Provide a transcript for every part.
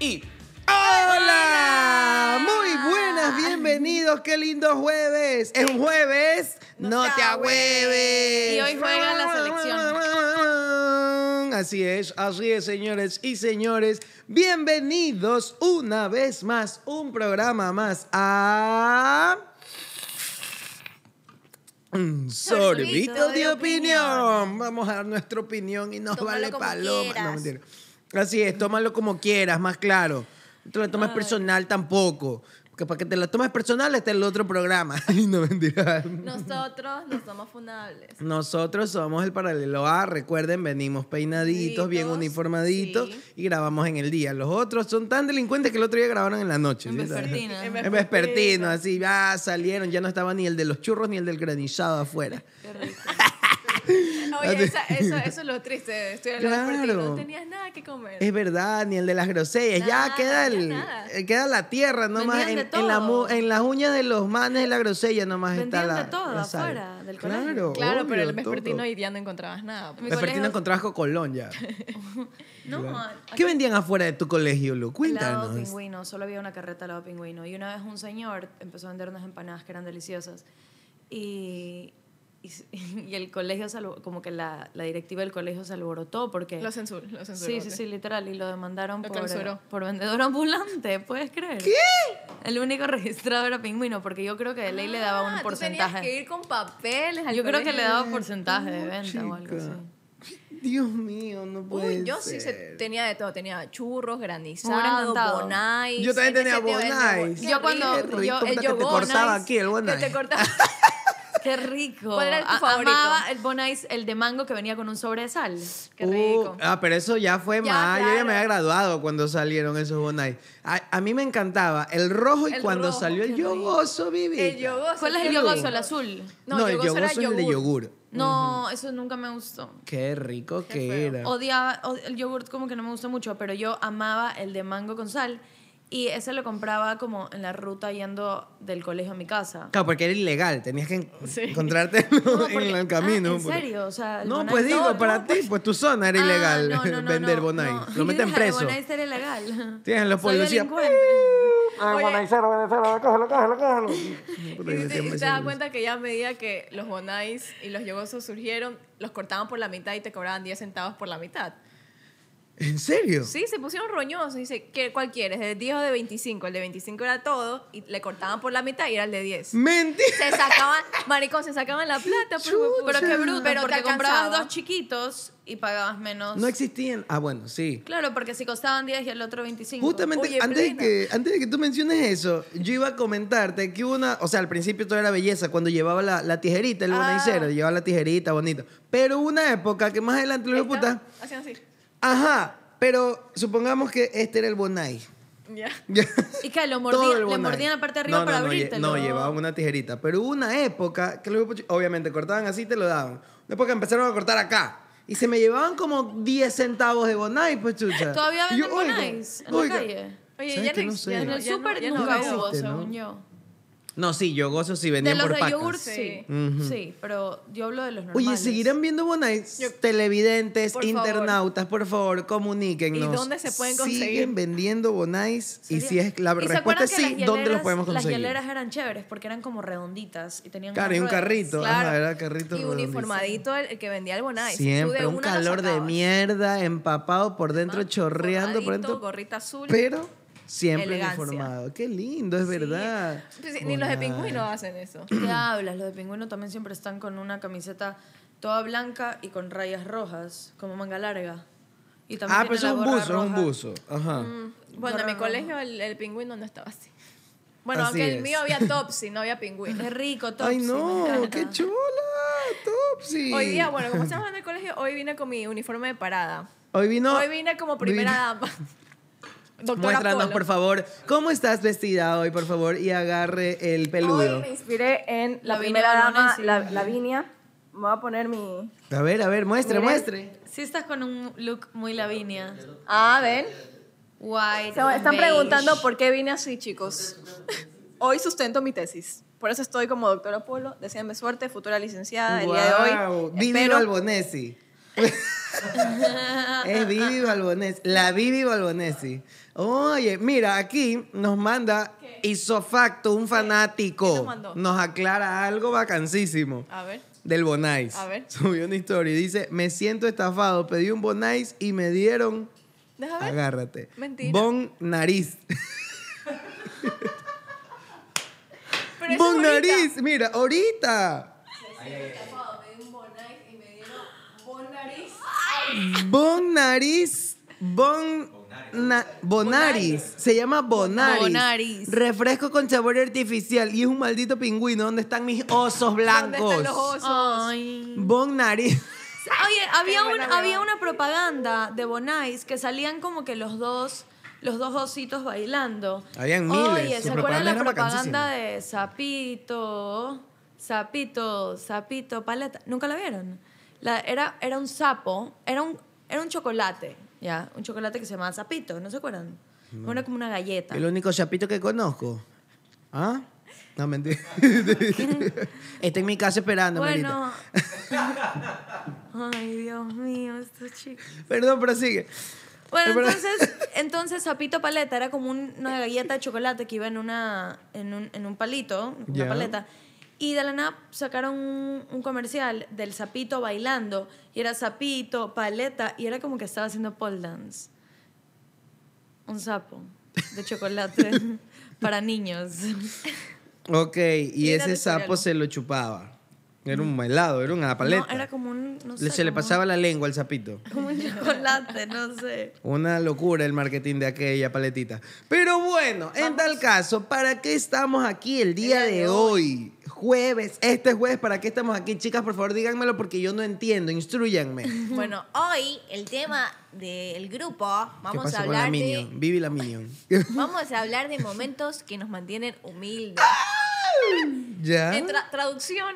y... ¡Hola! Muy buenas, bienvenidos, qué lindo jueves. Es un jueves, no, te agüeves. Y hoy juega la selección. Así es, así es, señores y señores. Bienvenidos una vez más, un programa más a... Un sorbito de opinión. Vamos a dar nuestra opinión y nos Tómalo vale paloma. No, mentira. Así es, tómalo como quieras, más claro. No te lo tomes personal tampoco. Porque para que te lo tomes personal está el otro programa. Ay, no, mentira. Nosotros no somos fundables. Nosotros somos el paralelo A. Recuerden, venimos peinaditos, bien Ditos, uniformaditos sí. y grabamos en el día. Los otros son tan delincuentes que el otro día grabaron en la noche. En ¿sí? vespertina. En vespertino, así, ya salieron, ya no estaba ni el de los churros ni el del granizado afuera. Qué rico. Oye, esa- eso, eso es lo triste de la Claro. vespertina. No tenías nada que comer. Es verdad, ni el de las grosellas. ya queda, el, eh, queda la tierra nomás. En, de en la las uñas de los manes de la grosella nomás está Vendían la. de todo la sal. afuera del Claro, colegio. claro, pero obvio, el vespertino todo. y ya no encontrabas nada. pues. Mi Vespertino colegio- encontrabas cocolón ya. No, ¿Qué vendían afuera de tu colegio, Lu? Cuéntanos. pingüino, solo había una carreta de helado pingüino. Y una vez un señor empezó a vender unas empanadas que eran deliciosas. Y, y, y el colegio, como que la, la directiva del colegio se alborotó porque... Lo censuró, lo censuró. Sí, sí, sí, literal. Y lo demandaron Lo por, clausuró. por vendedor ambulante, ¿puedes creer? ¿Qué? El único registrado era pingüino, porque yo creo que de ley le daba Ah, un tú porcentaje. tenías que ir con papeles al Yo creo que le daba porcentaje de venta o algo así. Dios mío, no puede Uy, yo sí se- tenía de todo. Tenía churros, granizado, bonais. Yo también En tenía bonais. Yo cuando- rico. yo- el que te cortaba aquí el Que bonais. te cortaba. Qué rico. ¿Cuál era tu favorito? Amaba el bonais, el de mango que venía con un sobre de sal. Qué Uh, rico. ah, pero eso ya fue Ya, más. Yo ya claro. me había graduado cuando salieron esos bonais. A, a mí me encantaba el rojo y El cuando rojo, salió el yogoso, viví. El yogoso. ¿Cuál es el yogoso? El azul. No, No, el yogoso era yogoso es el de yogur. No, eso nunca me gustó. Qué rico Qué que feo. era. Odiaba, od- el yogurt como que no me gusta mucho, pero yo amaba el de mango con sal. Y ese lo compraba como en la ruta yendo del colegio a mi casa. Claro, porque era ilegal, tenías que Sí. encontrarte No, en el camino. ah, ¿En serio? O sea, No, Bonais- pues digo, No, para no, ti, pues tu zona era Ah, ilegal no, no, no, vender no. Lo meten El preso. Bonais era ilegal. Tienes los policías. Ah, Oye. bonaicero, bonaicero, cógelo, cógelo, cógelo. Y te, y te das cuenta que ya a medida que los bonais y los yogosos surgieron, los cortaban por la mitad y te cobraban 10 centavos por la mitad. ¿En serio? Sí, se pusieron roñosos. Dice, ¿qué, ¿cuál quieres? ¿De 10 o de 25? El de 25 era todo y le cortaban por la mitad y era el de 10. Mentira. Se sacaban, maricón, se sacaban la plata. Pues, hueputa. Pero qué bruto, Pero te comprabas dos chiquitos y pagabas menos. No existían. Ah, bueno, sí. Claro, porque si costaban 10 y el otro 25. Justamente Oye, antes, de que, antes de que tú menciones eso, yo iba a comentarte que hubo una, o sea, al principio todo era belleza, cuando llevaba la, la tijerita, el Ah. bonaicero, llevaba la tijerita, bonito. Pero hubo una época que más adelante, los Esta, puta, Hacían así. Ajá, pero supongamos que este era el bonai. Ya. Y que lo mordían, le mordían la parte de arriba no, para no, abrírtelo. No, llevaban una tijerita. Pero hubo una época que los obviamente cortaban así y te lo daban. Una época empezaron a cortar acá. Y se me llevaban como 10 centavos de bonai, pues chucha. Todavía venden bonais en la calle. Oye, ¿Sabes ya que no, ya En el súper nunca hubo, según yo. No, sí, yogosos sí De vendían los por de pacas. yogur, sí. Ujú. Sí, pero yo hablo de los normales. Oye, ¿seguirán viendo bonais? Yo- Televidentes, Por favor. internautas, por favor, comuníquennos. ¿Y dónde se pueden conseguir? ¿Siguen vendiendo bonais? Y si es la ¿Y se respuesta acuerdan es que sí, las ¿dónde los hieleras- podemos conseguir? Las hieleras eran chéveres porque eran como redonditas y tenían Claro, unas y un ruedas. carrito. Claro. Ajá, era carrito Y redondito. uniformadito el, el que vendía el bonais. Tú Siempre un calor de mierda, empapado por dentro, chorreando por dentro. gorrita azul. Pero siempre Elegancia. uniformado. Qué lindo, es verdad. Pues sí, Ni los de pingüino hacen eso. ¿Qué hablas? Los de pingüino también siempre están con una camiseta toda blanca y con rayas rojas, como manga larga. Y también Ah, pero eso es un buzo, es un roja. buzo. Ajá. Mm, Bueno, en mi roja. colegio el, el pingüino no estaba así. Bueno, Así aunque es. el mío había topsy, no había pingüino. Es rico, Topsy, Ay, no, qué chula. Topsy. Hoy día, bueno, como estamos en el colegio, hoy vine con mi uniforme de parada. Hoy vino. Hoy vine como primera dama. Doctora Muéstranos, Polo. por favor, cómo estás vestida hoy, por favor, y agarre el Hoy peludo. me inspiré en la Lavinia primera dama, la, Lavinia. Me voy a poner mi... A ver, a ver, muestre, Miren. muestre. Sí estás con un look muy Lavinia. Ah, ven. White, Se están beige. preguntando por qué vine así, chicos. Hoy sustento mi tesis. Por eso estoy como doctora Polo. Deseenme suerte, futura licenciada el día de hoy. Vivi Espero- Albonesi. es Vivi Balbonesi. La Vivi Balbonesi. Oye, mira, aquí nos manda Isofacto, un fanático. nos mandó? Nos aclara algo vacancísimo. A ver. Del Bonais. A ver. Subió una historia y dice, me siento estafado, pedí un Bonais y me dieron... Deja ver. Agárrate. Mentira. Bon nariz. Pero Bon ahorita. nariz. Mira, ahorita. Bon nariz. Bon. Na- bonaris. Se llama Bonaris. Bonaris. Refresco con sabor artificial. Y es un maldito pingüino. ¿Dónde están mis osos ¿Dónde blancos? están los osos? Ay. Bon nariz. Oye, había, un- había una propaganda de Bonais que salían como que los dos, los dos ositos bailando. Habían miles, Oye, ¿se acuerdan la propaganda de Sapito? Sapito, Sapito, paleta. ¿Nunca la vieron? La, era, era un sapo, era un, era un chocolate, ¿ya? Un chocolate que se llamaba Sapito, ¿no se acuerdan? Era como una galleta. El único chapito que conozco. ¿Ah? No, mentira. Está en mi casa esperando, Bueno. Ay, Dios mío, estos chicos. Perdón, pero sigue. Bueno, verdad. entonces, entonces Sapito Paleta era como un- una galleta de chocolate que iba en, una, en, un, en un palito, una Ya. paleta. Y de la nada sacaron un, un comercial del sapito bailando. Y era sapito, paleta. Y era como que estaba haciendo pole dance. Un sapo de chocolate para niños. Ok, y ese sapo cereal. se lo chupaba. Era un helado, era una paleta. No, era como un... No sé, Le- se le pasaba la lengua al sapito. Como un chocolate, no sé. Una locura el marketing de aquella paletita. Pero bueno, en tal caso, ¿para qué estamos aquí el día, de, hoy? Jueves, este jueves, ¿para qué estamos aquí? Chicas, por favor, díganmelo porque yo no entiendo, instruyanme. ¿Qué Bueno, hoy el tema del grupo, vamos pasó a con la hablar de Minion? Vivi la Minion. vamos a hablar de momentos que nos mantienen humildes. ¿Ya? En tra- traducción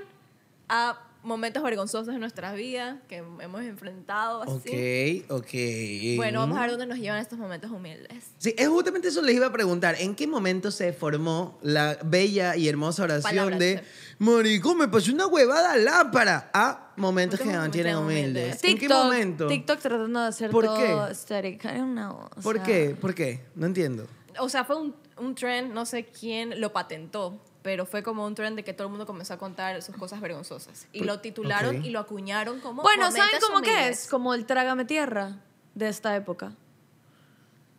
a momentos vergonzosos de nuestras vidas que hemos enfrentado así. Ok, ok. Bueno, vamos a ver dónde nos llevan estos momentos humildes. Sí, es justamente eso les iba a preguntar. ¿En qué momento se formó la bella y hermosa oración Palabras, de. Marico, me pasó una huevada lámpara? A momentos que mantienen humildes. humildes. ¿En qué TikTok, momento? TikTok tratando de hacer ¿Por todo qué? estético. I don't know, ¿Por sea, qué? ¿Por qué? No entiendo. O sea, fue un, un trend, no sé quién lo patentó, pero fue como un trend de que todo el mundo comenzó a contar sus cosas vergonzosas. Y lo titularon y lo acuñaron como Bueno, ¿saben cómo que humildes. es? Como el trágame tierra de esta época.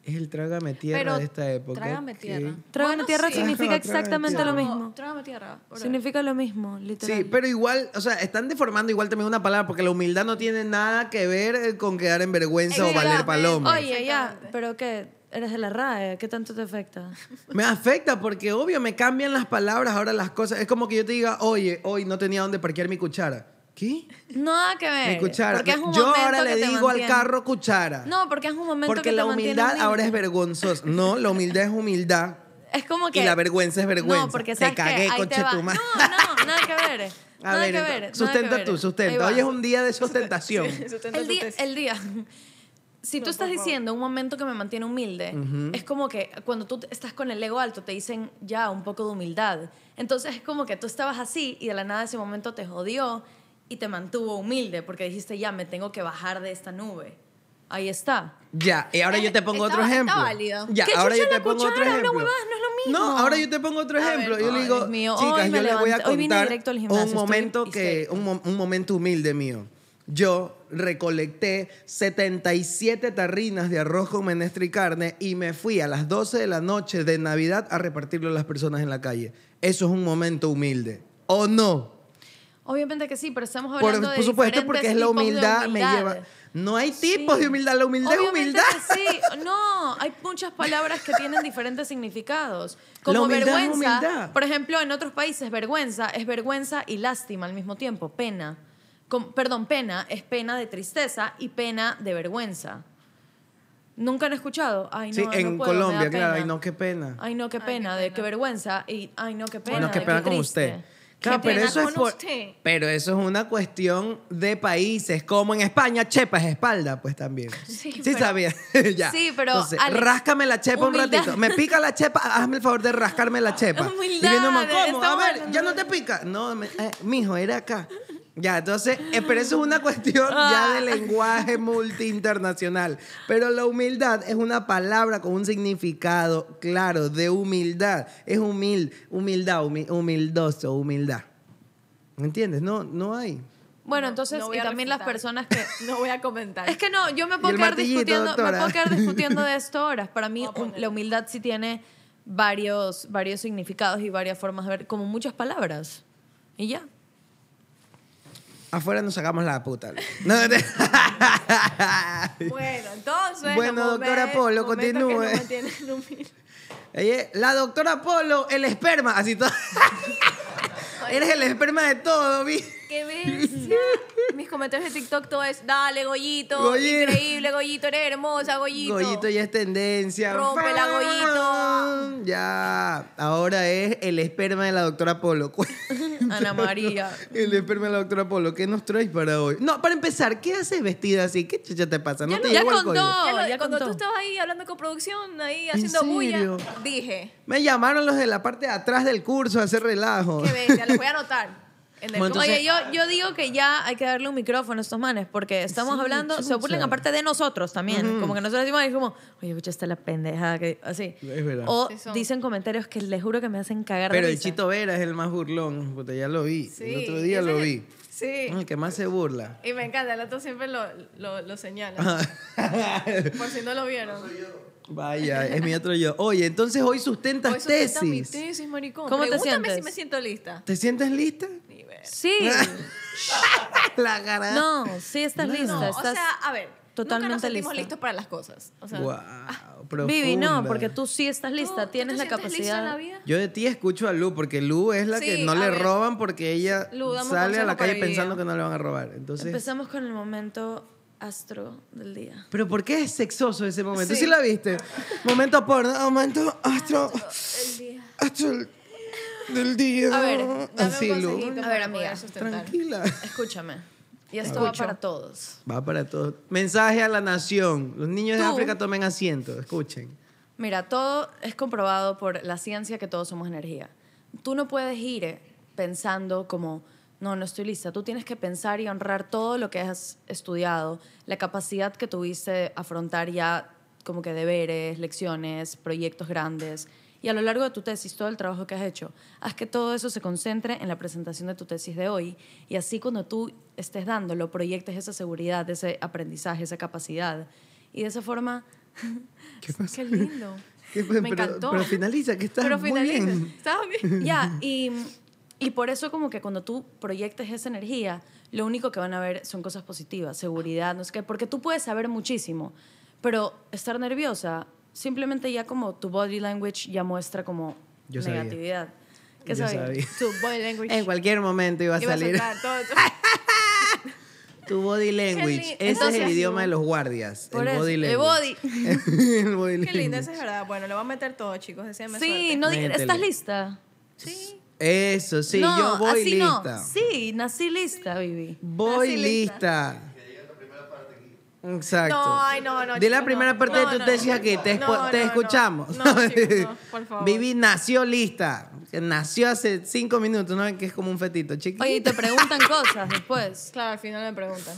Es el trágame tierra Pero de esta época. trágame ¿Qué? tierra. Trágame Bueno, tierra sí. significa exactamente tierra. lo Como, mismo. Trágame tierra. Significa lo mismo, literal. Sí, pero igual, o sea, están deformando igual también una palabra porque la humildad no tiene nada que ver con quedar en vergüenza o valer paloma. Oye, ya, pero ¿qué? Eres de la RAE, ¿qué tanto te afecta? Me afecta porque, obvio, me cambian las palabras, ahora las cosas. Es como que yo te diga, oye, hoy no tenía dónde parquear mi cuchara. ¿Qué? Nada que ver. Mi cuchara. Porque es un Yo momento ahora que le digo al carro cuchara. No, porque es un momento porque que te la humildad humilde. ahora es vergonzosa. No, la humildad es humildad. Es como que... Y la vergüenza es vergüenza. No, porque Te sabes que cagué, te conche va. tu madre. No, no, nada que ver. A nada ver, que ver. sustenta que ver. tú, sustenta. Hoy es un día de sustentación. Sustenta el día, el día. Si tú No, estás diciendo un momento que me mantiene humilde, es como que cuando tú estás con el ego alto te dicen ya un poco de humildad. Entonces es como que tú estabas así y de la nada ese momento te jodió y te mantuvo humilde porque dijiste ya me tengo que bajar de esta nube. Ahí está. Ya, y ahora yo te pongo otro Está- está ejemplo. válido. Ya, ¿Qué ahora yo te pongo otro cuchara? Una ejemplo. huevada, no es lo mismo. No, ahora yo te pongo otro ejemplo. ver, yo le digo, mío, chicas, yo les voy a levanté- hoy vine contar directo al gimnasio, un momento que un momento humilde mío. Yo recolecté 77 tarrinas de arroz con menestra y carne y me fui a las 12 de la noche de Navidad a repartirlo a las personas en la calle. Eso es un momento humilde. ¿O no? Obviamente que sí, pero estamos Por, hablando de por supuesto, porque es la de humildad, me humildad. lleva. No hay tipos Sí. de humildad, la humildad Obviamente es humildad. que sí, no, hay muchas palabras que tienen diferentes significados. La Como humildad es vergüenza, humildad. por ejemplo, en otros países vergüenza es vergüenza y lástima al mismo tiempo, pena. Perdón, pena es pena de tristeza y pena de vergüenza. ¿Nunca han escuchado? Ay, no, sí, no en puedo, Colombia, claro, ay no, qué pena. Ay, no, qué pena, de qué vergüenza. Y, ay, no, qué pena. Bueno, qué de pena con triste. usted. Claro, Qué pero eso es con por- usted. pero eso es una cuestión de países, como en España, chepa es espalda, pues también. Sí, pero- sabía. ya. Sí, pero, Entonces, Alex, ráscame la chepa humildad. un ratito. Me pica la chepa, hazme el favor de rascarme la chepa. Humildad, y viene uno, ¿cómo? A ver, ya no te pica. No, me- eh, mijo, era acá. Ya, entonces, eh, pero eso es una cuestión ya de lenguaje multi-internacional. Pero la humildad es una palabra con un significado claro de humildad. Es humil, humildad, humi- humildoso, humildad. ¿Me entiendes? No, no hay. Bueno, entonces, No y también las personas que... No voy a comentar. Es que no, yo me puedo, quedar discutiendo, me puedo quedar discutiendo de esto horas. Para mí, la humildad sí tiene varios, varios significados y varias formas de ver, como muchas palabras. Y ya. Afuera nos sacamos la puta. No, Bueno, entonces. Bueno, doctora Polo, continúe. Oye, la doctora Polo, el esperma, así todo. Eres el esperma de todo, vi. ¡Qué bestia! Mis comentarios de TikTok todo es, dale, Goyito, Goyito. increíble, Goyito, eres hermosa, Goyito. Goyito ya es tendencia. Rómpela, Goyito. Ya, ahora es el esperma de la doctora Polo. Ana María. El esperma de la doctora Polo. ¿Qué nos traes para hoy? No, para empezar, ¿qué haces vestida así? ¿Qué chucha te pasa? ¿No Ya te lo- ya contó. Ya lo- ya cuando contó. tú estabas ahí hablando con producción, ahí ¿En haciendo bulla, dije, Me llamaron los de la parte de atrás del curso a hacer relajo. qué bestia, los voy a anotar. Bueno. Oye, yo, yo digo que ya hay que darle un micrófono a estos manes porque estamos Sí, hablando, se burlan aparte de nosotros también. Como que nosotros decimos, es como, oye, escucha, está la pendeja, que así. Es verdad. O Sí dicen comentarios que les juro que me hacen cagar Pero de el. Chito Vera es el más burlón. Puta, ya lo vi. Sí, el otro día lo vi. Sí. El que más se burla. Y me encanta, el otro siempre lo, lo, lo señala. Por si no lo vieron. Vaya, es mi otro yo. Oye, entonces hoy sustentas Hoy sustenta mi tesis. tesis, maricón. ¿Cómo te Pregúntame sientes? si me siento lista. ¿Te sientes lista? Ver. Sí. La cara. no, sí estás lista. No, o estás... sea, a ver. totalmente nunca nos sentimos lista. listos para las cosas. O sea, Wow, Vivi, no, porque tú sí estás ¿tú- lista, tú tienes la en la capacidad. vida? Yo de ti escucho a Lu, porque Lu es la que no le ver. roban porque ella Lu, sale a la calle pensando que no le van a robar. Entonces, Empezamos con el momento astro del día. pero ¿por qué es sexoso ese momento? ¿Sí, Sí. la viste? Momento porno, momento astro, El día. astro del día. A ver, dame Así, un A ver, amiga. Tranquila. Escúchame. Y esto va para todos. Va para todos. Mensaje a la nación. Los niños de Tú. África tomen asiento. Escuchen. Mira, todo es comprobado por la ciencia que todos somos energía. Tú no puedes ir eh, pensando como, no, no estoy lista. Tú tienes que pensar y honrar todo lo que has estudiado, la capacidad que tuviste de afrontar ya como que deberes, lecciones, proyectos grandes. Y a lo largo de tu tesis, todo el trabajo que has hecho, haz que todo eso se concentre en la presentación de tu tesis de hoy. Y así cuando tú estés dándolo, proyectes esa seguridad, ese aprendizaje, esa capacidad. Y de esa forma ¿Qué pasa? Qué lindo. ¿Qué pasa? Me pero, encantó. pero finaliza, que estás Pero muy finaliza. bien. ¿Estabas bien? Ya, y, y por eso como que cuando tú proyectes esa energía, lo único que van a ver son cosas positivas, seguridad, no sé qué, porque tú puedes saber muchísimo, pero estar nerviosa, simplemente ya como tu body language ya muestra como Yo sabía. negatividad. ¿Qué Yo sabías? sabía. Tu body language. En cualquier momento iba a Iba a salir soltar todo, todo. tu body language. Ese es Entonces, el idioma de los guardias. Por el eso, body el language. el body Qué lindo, eso es verdad. Bueno, le voy a meter todo, chicos. Deseame Sí, suerte. no. ¿estás lista? Sí. Eso, sí, no, yo voy así lista. no. Sí, nací lista, Vivi. Voy Nací lista. Exacto. No, ay, no, no, Di la primera no. parte No, de tu no. tesis aquí, te, te escuchamos. No, chicos, no, por favor. Vivi nació lista. Nació hace cinco minutos, ¿no? Que es como un fetito, chiquito. Oye, y te preguntan cosas después. Claro, al final me preguntan.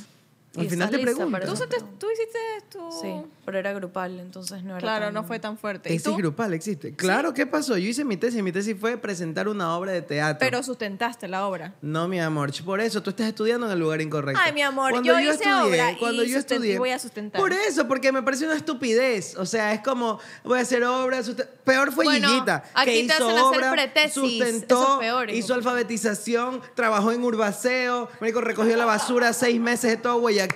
Al ¿Y final te preguntan. ¿Tú, tú hiciste tu...? Sí, pero era grupal, entonces no era Claro, tan- no fue tan fuerte. ¿Y Tesis tú? grupal existe. Claro, ¿qué pasó? Yo hice mi tesis. Mi tesis fue presentar una obra de teatro. Pero sustentaste la obra. No, mi amor, por eso tú estás estudiando en el lugar incorrecto. Ay, mi amor, yo hice obra y cuando yo susten- estudié, y voy a sustentar. Por eso, porque me pareció una estupidez. O sea, es como voy a hacer obra, peor fue Bueno, Gillita, aquí que te hizo hacen hacer obra, pretesis, sustentó, eso es peor, hizo alfabetización, trabajó en Urbaceo, marico, recogió la basura seis meses de todo Guayaquil,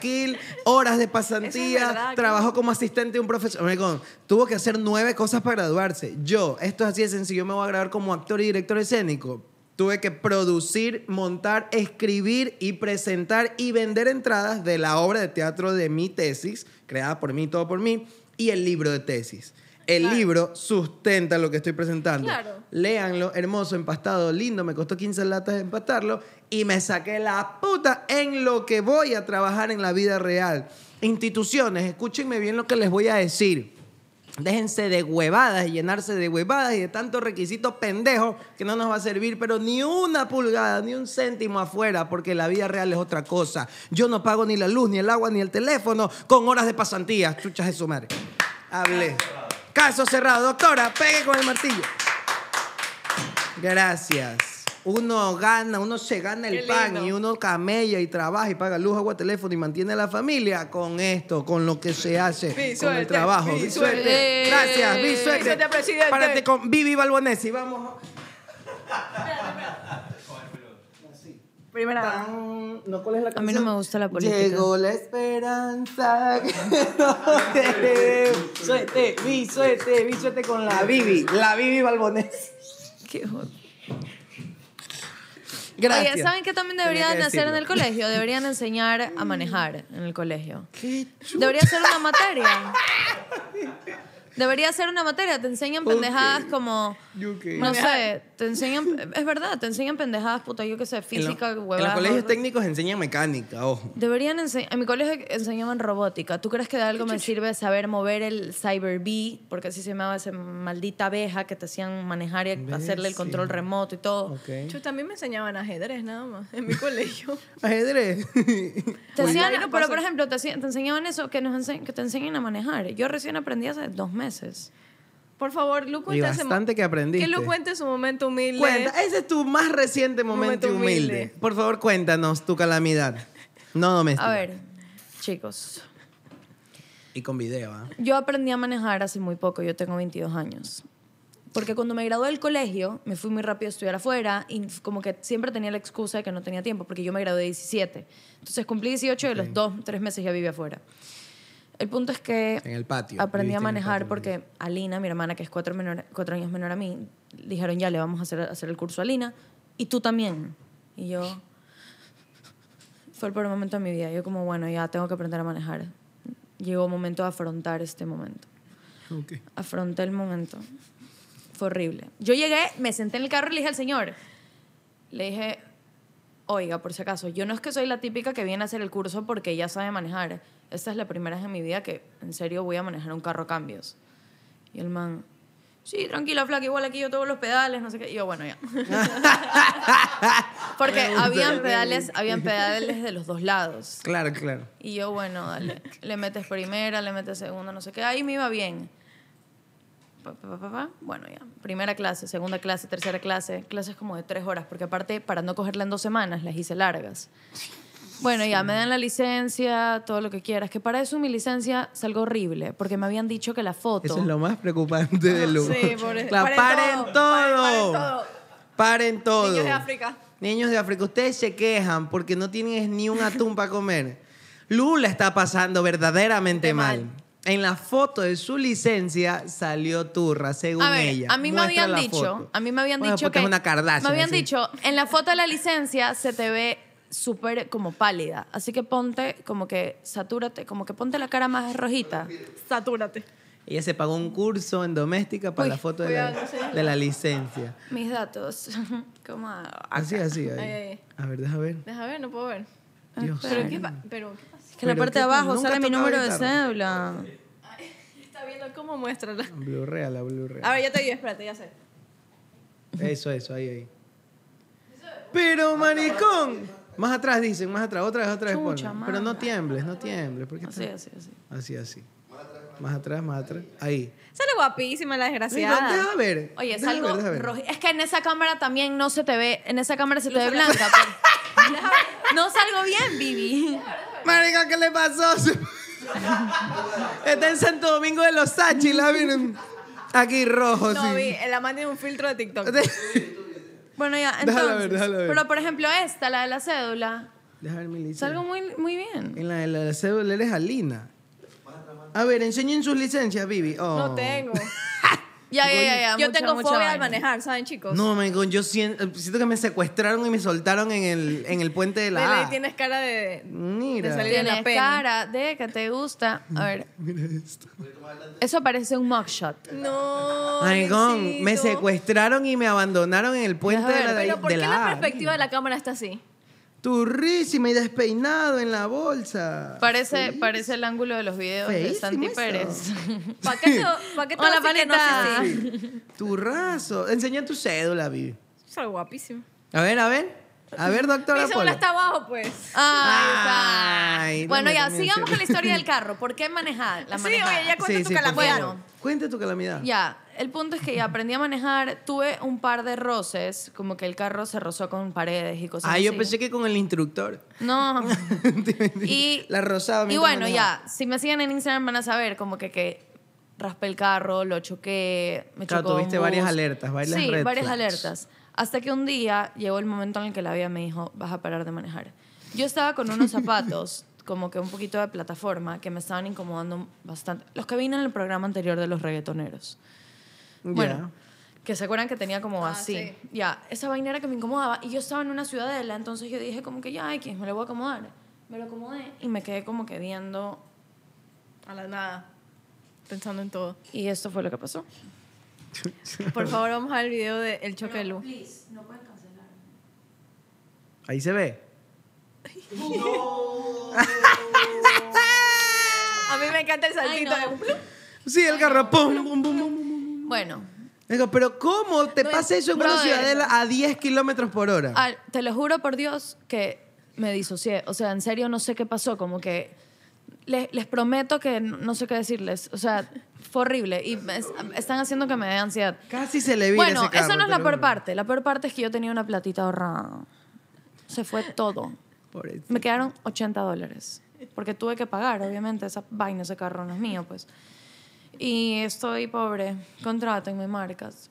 horas de pasantía, verdad, trabajó como asistente de un profesor. Tuvo que hacer nueve cosas para graduarse. Yo, esto es así de sencillo, me voy a graduar como actor y director escénico. Tuve que producir, montar, escribir y presentar y vender entradas de la obra de teatro de mi tesis, creada por mí, todo por mí, y el libro de tesis. El Claro. libro sustenta lo que estoy presentando. Claro. Léanlo, hermoso, empastado, lindo, me costó 15 latas de empastarlo y me saqué la puta en lo que voy a trabajar en la vida real. Instituciones, escúchenme bien lo que les voy a decir. Déjense de huevadas y llenarse de huevadas y de tantos requisitos pendejos que no nos va a servir, pero ni una pulgada, ni un céntimo afuera, porque la vida real es otra cosa. Yo no pago ni la luz, ni el agua, ni el teléfono con horas de pasantía. Chuchas de su madre. Hablé. Caso cerrado. Doctora, pegue con el martillo. Gracias. Uno gana, uno se gana el Qué pan lindo. y uno camella y trabaja y paga luz, agua, teléfono y mantiene a la familia con esto, con lo que se hace, con el trabajo. Gracias, vi suerte. suerte, presidente. Párate con Vivi Balbonesi, vamos. Primera. Tan- ¿No, ¿Cuál es la A canción? mí no me gusta la política. Llegó la esperanza. que no queremos. suerte, vi suerte, vi suerte con la Vivi, la Vivi Balbonesi. Qué joder. Gracias. Oye, ¿saben qué también deberían que hacer en el colegio? Deberían enseñar a manejar en el colegio. ¿Qué Debería ser una materia. Debería ser una materia. Te enseñan pendejadas como. No sé, te enseñan. Es verdad, te enseñan pendejadas, puta, yo qué sé, física, en los huevadas. colegios técnicos enseñan mecánica, ojo. Deberían enseñar. En mi colegio enseñaban robótica. ¿Tú crees que de algo me sirve saber mover el Cyber Bee? Porque así se llamaba esa maldita abeja que te hacían manejar y hacerle el control remoto y todo. Yo también me enseñaban ajedrez nada más en mi colegio. Ajedrez. Te hacían, pero por ejemplo, te, hacían- te enseñaban eso, que, nos ense- que te enseñen a manejar. Yo recién aprendí hace dos meses. Por favor, Lu, cuenta bastante que aprendiste. Que Lu cuente su momento humilde. Cuenta, ese es tu más reciente momento, Momento humilde. humilde. Por favor, cuéntanos tu calamidad. No doméstica. A ver, chicos, Y con video, ¿ah? yo aprendí a manejar hace muy poco, yo tengo 22 años. Porque cuando me gradué del colegio, me fui muy rápido a estudiar afuera y como que siempre tenía la excusa de que no tenía tiempo, porque yo me gradué de 17. Entonces cumplí 18 y los dos, tres meses ya vivía afuera. El punto es que En el patio. aprendí a manejar porque Alina, mi hermana, que es cuatro, menor- cuatro años menor a mí, dijeron, ya le vamos a hacer, hacer el curso a Alina y tú también. Y yo, fue el peor momento de mi vida. Yo como, bueno, ya tengo que aprender a manejar. Llegó el momento de afrontar este momento. Ok. Afronté el momento. Fue horrible. Yo llegué, me senté en el carro y le dije al señor, le dije, oiga, por si acaso, yo no es que soy la típica que viene a hacer el curso porque ya sabe manejar. Esta es la primera vez en mi vida que en serio voy a manejar un carro a cambios. Y el man, sí, tranquila, flaca, igual aquí yo todos los pedales, no sé qué. Y yo, bueno, ya. porque habían pedales, habían pedales de los dos lados. Claro, claro. Y yo, bueno, dale, le metes primera, le metes segunda, no sé qué. Ahí me iba bien. Pa, pa, pa, pa, pa. Bueno, ya. Primera clase, segunda clase, tercera clase. Clases como de tres horas, porque aparte, para no cogerla en dos semanas, las hice largas. Bueno, ya, me dan la licencia, todo lo que quieras. Que para eso mi licencia salgo horrible, porque me habían dicho que la foto... Eso es lo más preocupante de Lu. Sí, pobre- Claro, paren paren, todo, paren- todo. Paren todo. Niños de África. Niños de África, ustedes se quejan porque no tienen ni un atún para comer. Lu la está pasando verdaderamente De mal. mal. En la foto de su licencia salió turra, según A ver, ella. a mí me habían dicho, foto. a mí me habían Bueno, dicho porque que es una Kardashian, me habían así. dicho, en la foto de la licencia se te ve súper como pálida, así que ponte como que satúrate, como que ponte la cara más rojita. Satúrate. Ella se pagó un curso en doméstica para Uy, la foto de la, de la licencia. Mis datos, como Así, así. ahí. Ay, ay. A ver, deja ver. Deja ver, no puedo ver. Dios. Pero qué, pero ¿qué pasa? que en la parte de abajo sale mi número de cédula. Está viendo cómo muéstrala. Blu-ray, la Blu-ray. A ver, ya te digo, espérate, ya sé. Eso, eso, ahí, ahí. Pero, maricón. Más atrás dicen, más atrás, otra vez, otra vez. Chucha. Pero no tiembles, no tiembles. ¿Por qué Así, así, así. Así, así. Más atrás, más atrás. Ahí. Sale guapísima la desgraciada. deja ver. Oye, es deja algo ver, deja ver. rojo. Es que en esa cámara también no se te ve, en esa cámara se te ve blanca. pero- no salgo bien, Vivi. Marica, ¿qué le pasó? Está en Santo Domingo de los Sachi, la miren. Aquí rojo, No, vi, sí. el amante tiene un filtro de TikTok. Bueno, ya, Déjala entonces. ver, déjala ver. Pero por ejemplo, esta, la de la cédula, Deja ver mi licencia. salgo muy, muy bien. En la de la cédula eres Alina. A ver, enseñen sus licencias, Vivi. Oh. No tengo. Ya, ya, ya, ya. Yo mucha, tengo mucha fobia vaina. al manejar, ¿saben, chicos? No, marico, yo siento, siento que me secuestraron y me soltaron en el, en el puente de la A. tienes cara de, Mira. de salir en la Tienes pena. cara de que te gusta. A ver, Mira esto. eso parece un mugshot. No. Maricón, me secuestraron y me abandonaron en el puente de la, ver. de, Pero ¿por de qué la la perspectiva de la cámara está así? Turrísima y despeinado en la bolsa. Parece, parece el ángulo de los videos de Feísimo Santi eso. Pérez. ¿Para qué te, pa' qué te Hola, vas a decir que no panita. sé si? Turrazo. Enseña tu cédula, Vivi. Es algo guapísimo. A ver, a ver. A ver, doctora Mi cédula Polo. está abajo, pues. Ay, Ay, está. Bueno, ya, sigamos con la historia del carro. ¿Por qué manejar? La Sí, manejada. oye, ya cuenta Sí, tu sí, por calamidad. favor. Cuenta tu calamidad. Ya, el punto es que ya aprendí a manejar. Tuve un par de roces, como que el carro se rozó con paredes y cosas Ah, así. yo pensé que con el instructor. No. y, La rosada. y bueno, manejaba. ya, si me siguen en Instagram van a saber como que, que raspé el carro, lo choqué, me Claro, chocó un tuviste varias bus. alertas, varias Sí, red varias flags. alertas. Hasta que un día llegó el momento en el que la vida me dijo, vas a parar de manejar. Yo estaba con unos zapatos, como que un poquito de plataforma, que me estaban incomodando bastante. Los que vine en el programa anterior de los reggaetoneros. Bueno, que se acuerdan que tenía como Ah, así. sí. Ya, esa vaina era que me incomodaba. Y yo estaba en una ciudadela, entonces yo dije como que ya, X, me lo voy a acomodar. Me lo acomodé y me quedé como que viendo. A la nada. Pensando en todo. Y esto fue lo que pasó. Por favor, vamos a ver el video del choque de luz. no pueden cancelar. Ahí se ve. A mí me encanta el saltito. Ay, no. de- Sí, el pum. Bueno, Digo, pero ¿cómo te No, pasa eso en una brother. ciudadela a 10 kilómetros por hora? al- te lo juro por Dios que me disocié. O sea, en serio no sé qué pasó. Como que les, les prometo que no, sé qué decirles. O sea, fue horrible. Y me- están haciendo que me dé ansiedad. Casi se le vira Bueno, ese carro, eso no es la peor parte. La peor parte es que yo tenía una platita ahorrada. Se fue todo. Me quedaron 80 dólares. Porque tuve que pagar, obviamente. Esa vaina, ese carro no es mío, pues. Y estoy pobre. Contrátenme marcas.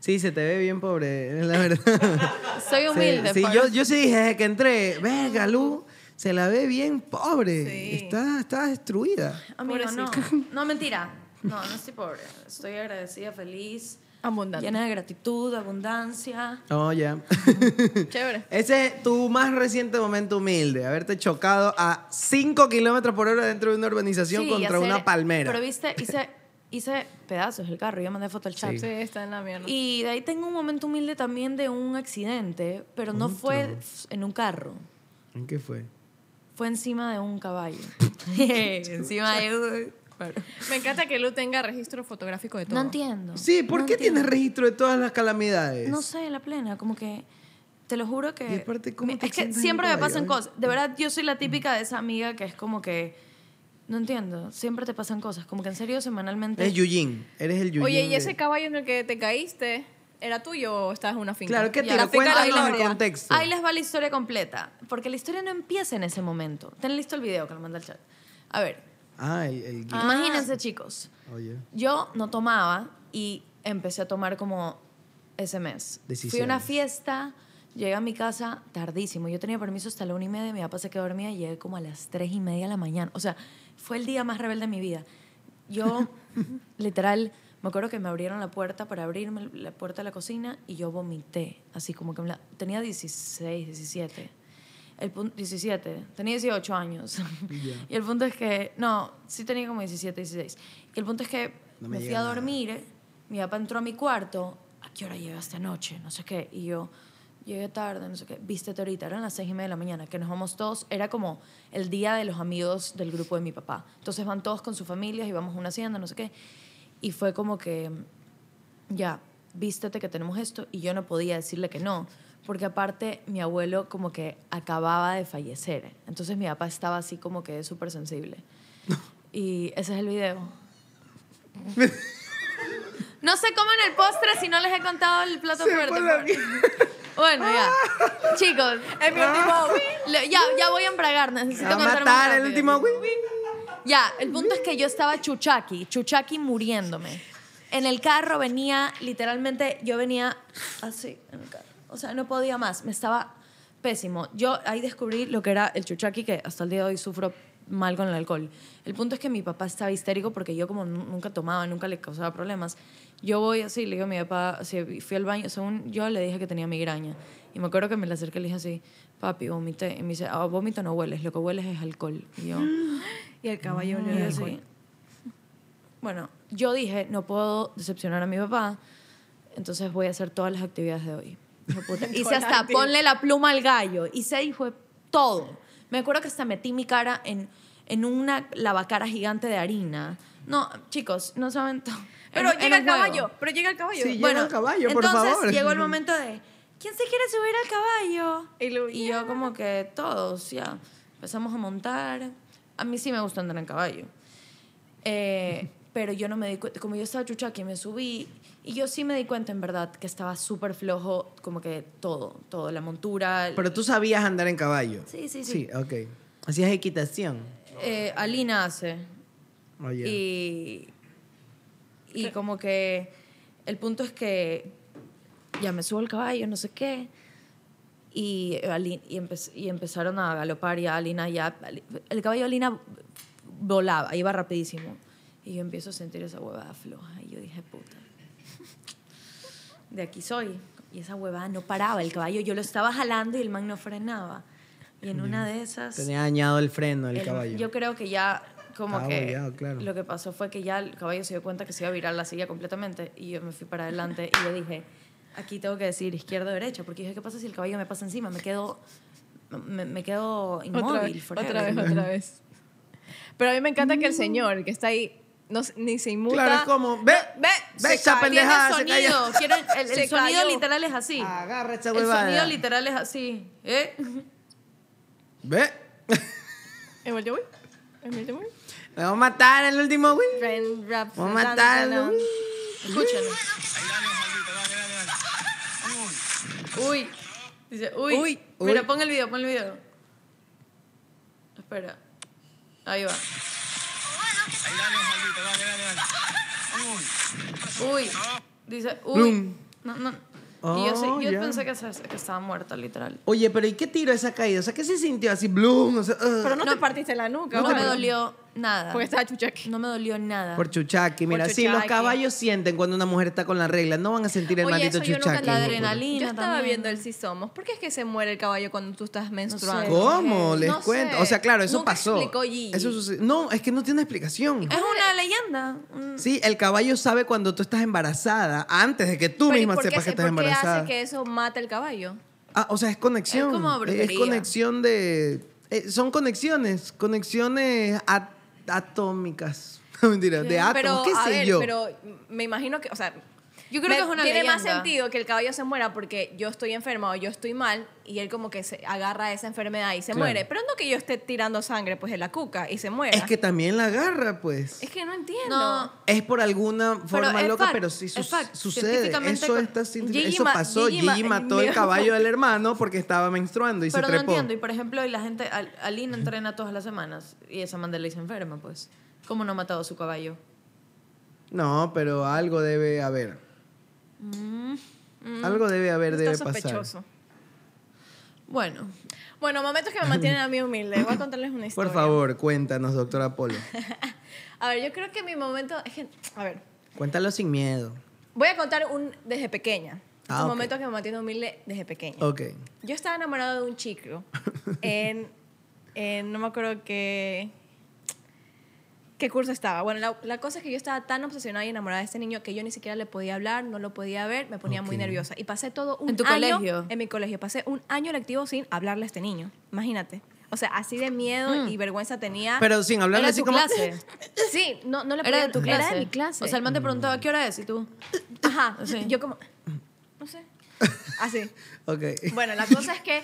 Sí, se te ve bien pobre, la verdad. Soy humilde. Sí, sí, yo, yo sí dije desde que entré, verga, Lu, se la ve bien pobre. Sí. Está, está destruida. Amigo, no. No, mentira. No, no estoy pobre. Estoy agradecida, feliz. Abundante. Llena de gratitud, abundancia. Oh, ya. Chévere. Ese es tu más reciente momento humilde, haberte chocado a 5 kilómetros por hora dentro de una urbanización Sí, contra hacer- una palmera. Pero viste, hice, hice pedazos el carro. Yo mandé foto al chat. Sí, está en la mierda. Y de ahí tengo un momento humilde también de un accidente, pero no fue en un carro, ¿En qué fue? fue encima de un caballo. encima de un... Me encanta que Lu tenga registro fotográfico de todo. No entiendo. Sí, ¿por No qué entiendo. tienes registro de todas las calamidades? No sé, la plena, como que te lo juro que... Y aparte, ¿cómo te es que siempre me pasan cosas. De verdad, yo soy la típica de esa amiga que es como que... No entiendo, siempre te pasan cosas. Como que en serio, semanalmente... Es Yujin, eres el Yujin. Oye, ¿y de- ese caballo en el que te caíste era tuyo o estabas en una finca? Claro, que te lo cuéntanos en Gloria. contexto. Ahí les va la historia completa. Porque la historia no empieza en ese momento. Ten listo el video que lo manda al chat. A ver, Ah, el, el gui- imagínense, chicos. Oye. Yo no tomaba y empecé a tomar como ese mes. Fui a 16. una fiesta, llegué a mi casa tardísimo. Yo tenía permiso hasta la una y media, mi papá se quedó dormida y llegué como a las tres y media de la mañana. O sea, fue el día más rebelde de mi vida. Yo, literal, me acuerdo que me abrieron la puerta para abrirme la puerta de la cocina y yo vomité. Así como que me la- tenía 16, 17. El punto, 17, tenía 18 años. Y el punto es que, no, sí tenía como 17, 16. Y el punto es que No me me, fui a nada. dormir, mi papá entró a mi cuarto, ¿a qué hora llegaste anoche? No sé qué. Y yo, llegué tarde, no sé qué, vístete ahorita, eran las seis y media de la mañana, que nos vamos todos, era como el día de los amigos del grupo de mi papá. Entonces van todos con sus familias y vamos a una hacienda, no sé qué. Y fue como que, ya, vístete que tenemos esto, y yo no podía decirle que no, porque aparte mi abuelo como que acababa de fallecer, entonces mi papá estaba así como que súper sensible. Y ese es el video. No se coman el postre si no les he contado el plato Se fuerte. Bueno, ya. Chicos, Es mi último. ya, ya voy a embragar. Necesito contar matar el último. Ya, el punto es que yo estaba chuchaki, chuchaki muriéndome. En el carro venía, literalmente, yo venía así en el carro. O sea, no podía más, me estaba pésimo. Yo ahí descubrí lo que era el chuchaki, que hasta el día de hoy sufro mal con el alcohol. El punto es que mi papá estaba histérico porque yo como nu- nunca tomaba, nunca le causaba problemas. Yo voy así, le digo a mi papá, así, fui al baño, según yo le dije que tenía migraña. Y me acuerdo que me le acerqué y le dije así, papi, vomité. Y me dice, ah, vómito no hueles, lo que hueles es alcohol. Y yo... Y el caballo el así, alcohol. Bueno, yo dije, no puedo decepcionar a mi papá, entonces voy a hacer todas las actividades de hoy. Hice hasta ponle la pluma al gallo. Hice y fue todo. Me acuerdo que hasta metí mi cara en, en una lavacara gigante de harina. No, chicos, no saben todo. Pero Era- llega era el caballo, pero llega el caballo. Sí, llega el caballo, por entonces favor. llegó el momento de, ¿quién se quiere subir al caballo? Y lo- Y yo como que todos, ya. Empezamos a montar. A mí sí me gusta andar en caballo. Eh, pero yo no me di cuenta, como yo estaba chucha que me subí, y yo sí me di cuenta en verdad que estaba súper flojo, como que todo, todo, la montura. Pero tú sabías andar en caballo. Sí, sí, sí. Sí, ok. Hacías equitación. Eh, Alina hace. Oye. Y, y como que el punto es que ya me subo al caballo, no sé qué. Y, y, empe- y empezaron a galopar y Alina ya... El caballo de Alina volaba, iba rapidísimo. Y yo empiezo a sentir esa huevada floja. Y yo dije, puta, de aquí soy. Y esa huevada no paraba. El caballo yo lo estaba jalando y el man no frenaba. Y en una de esas... Tenía dañado el freno el, El- caballo. Yo creo que ya como Estaba que bollado, claro. lo que pasó fue que ya el caballo se dio cuenta que se iba a virar la silla completamente y yo me fui para adelante y yo dije, aquí tengo que decir izquierda o derecha, porque dije, ¿qué pasa si el caballo me pasa encima? Me quedo, me, me quedo inmóvil. otra vez, otra vez, otra vez. Pero a mí me encanta que el señor que está ahí no, ni se inmuta. Claro, es como, ve, ve, ve se esa cayó. Tiene pendejada, se sonido, el, sonido cayó. literal es así. Agarra esa el sonido literal es así. ¿eh? Ve. ¿En el voy? ¿En? Me vamos a matar el último, güey. Vamos a matarlo. Escúchenlo. Uy. Dice, uy. Uy. Mira, pon el video, pon el video. Espera. Ahí va. Uy. Dice, uy. Blum. No, no. y yo, sí- Oh, yo ya. pensé que, se- que estaba muerta, literal. Oye, pero ¿y qué tiro esa caída? O sea, ¿qué se sintió así? Bloom. O sea, ugh. Pero no, te partiste la nuca. No me dolió nada. Porque estaba chuchaqui. No me dolió nada. Por chuchaqui. Mira, Por si los chuchaqui. caballos sienten cuando una mujer está con la regla, no van a sentir el Oye, maldito eso yo nunca chuchaqui. la adrenalina Yo estaba también. viendo el Si Somos. ¿Por qué es que se muere el caballo cuando tú estás menstruando? ¿Cómo? Les No cuento. sé. O sea, claro, eso Nunca pasó. explicó Gigi. Eso sucedió. No, es que no tiene explicación. Es una leyenda. Un- Sí, el caballo sabe cuando tú estás embarazada antes de que tú Pero ¿y misma por qué sepas que se- estás ¿Por qué embarazada. hace que eso mate el caballo? Ah, o sea, es conexión. Es como brujería. conexión de. eh, son conexiones, conexiones at- atómicas. No, Mentira, de átomos, qué sé ver, yo. pero me imagino que, o sea, Yo creo me- que es una tiene leyenda. más sentido que el caballo se muera porque yo estoy enferma o yo estoy mal y él como que se agarra esa enfermedad y se Claro. muere. Pero no que yo esté tirando sangre pues de la cuca y se muera. Es que también la agarra, pues. Es que no entiendo. No. Es por alguna forma loca, fact, pero sí es su- fact. sucede. Eso, con- está, eso pasó. Gigi Gigi, ma- mató el caballo del hermano porque estaba menstruando y Pero se no trepó. entiendo. Y por ejemplo, y la gente, Al- Alina entrena todas las semanas y esa Mandela se enferma, pues. ¿Cómo no ha matado a su caballo? No, pero algo debe haber. Algo debe haber, Está debe sospechoso. pasar. Bueno, Bueno, momentos que me mantienen a mí humilde. Voy a contarles una historia. Por favor, cuéntanos, doctora Polo. A ver, yo creo que mi momento a ver, Cuéntalo sin miedo. voy a contar un desde pequeña. Ah, un momento que me mantiene humilde desde pequeña. Ok. Yo estaba enamorado de un chico en, en- no me acuerdo qué, qué curso estaba. Bueno, la, la cosa es que yo estaba tan obsesionada y enamorada de este niño que yo ni siquiera le podía hablar, no lo podía ver, me ponía muy Ok. nerviosa. Y pasé todo un ¿En tu año colegio? en mi colegio. Pasé un año lectivo sin hablarle a este niño. Imagínate. O sea, así de miedo y vergüenza tenía. Pero sin hablarle era así tu como... clase. sí, no, no le Era podía- de tu clase. Era de mi clase. O sea, el man te preguntaba, ¿qué hora es? Y tú, Ajá. Sí. Yo como, no sé. Así. Ok. Bueno, la cosa es que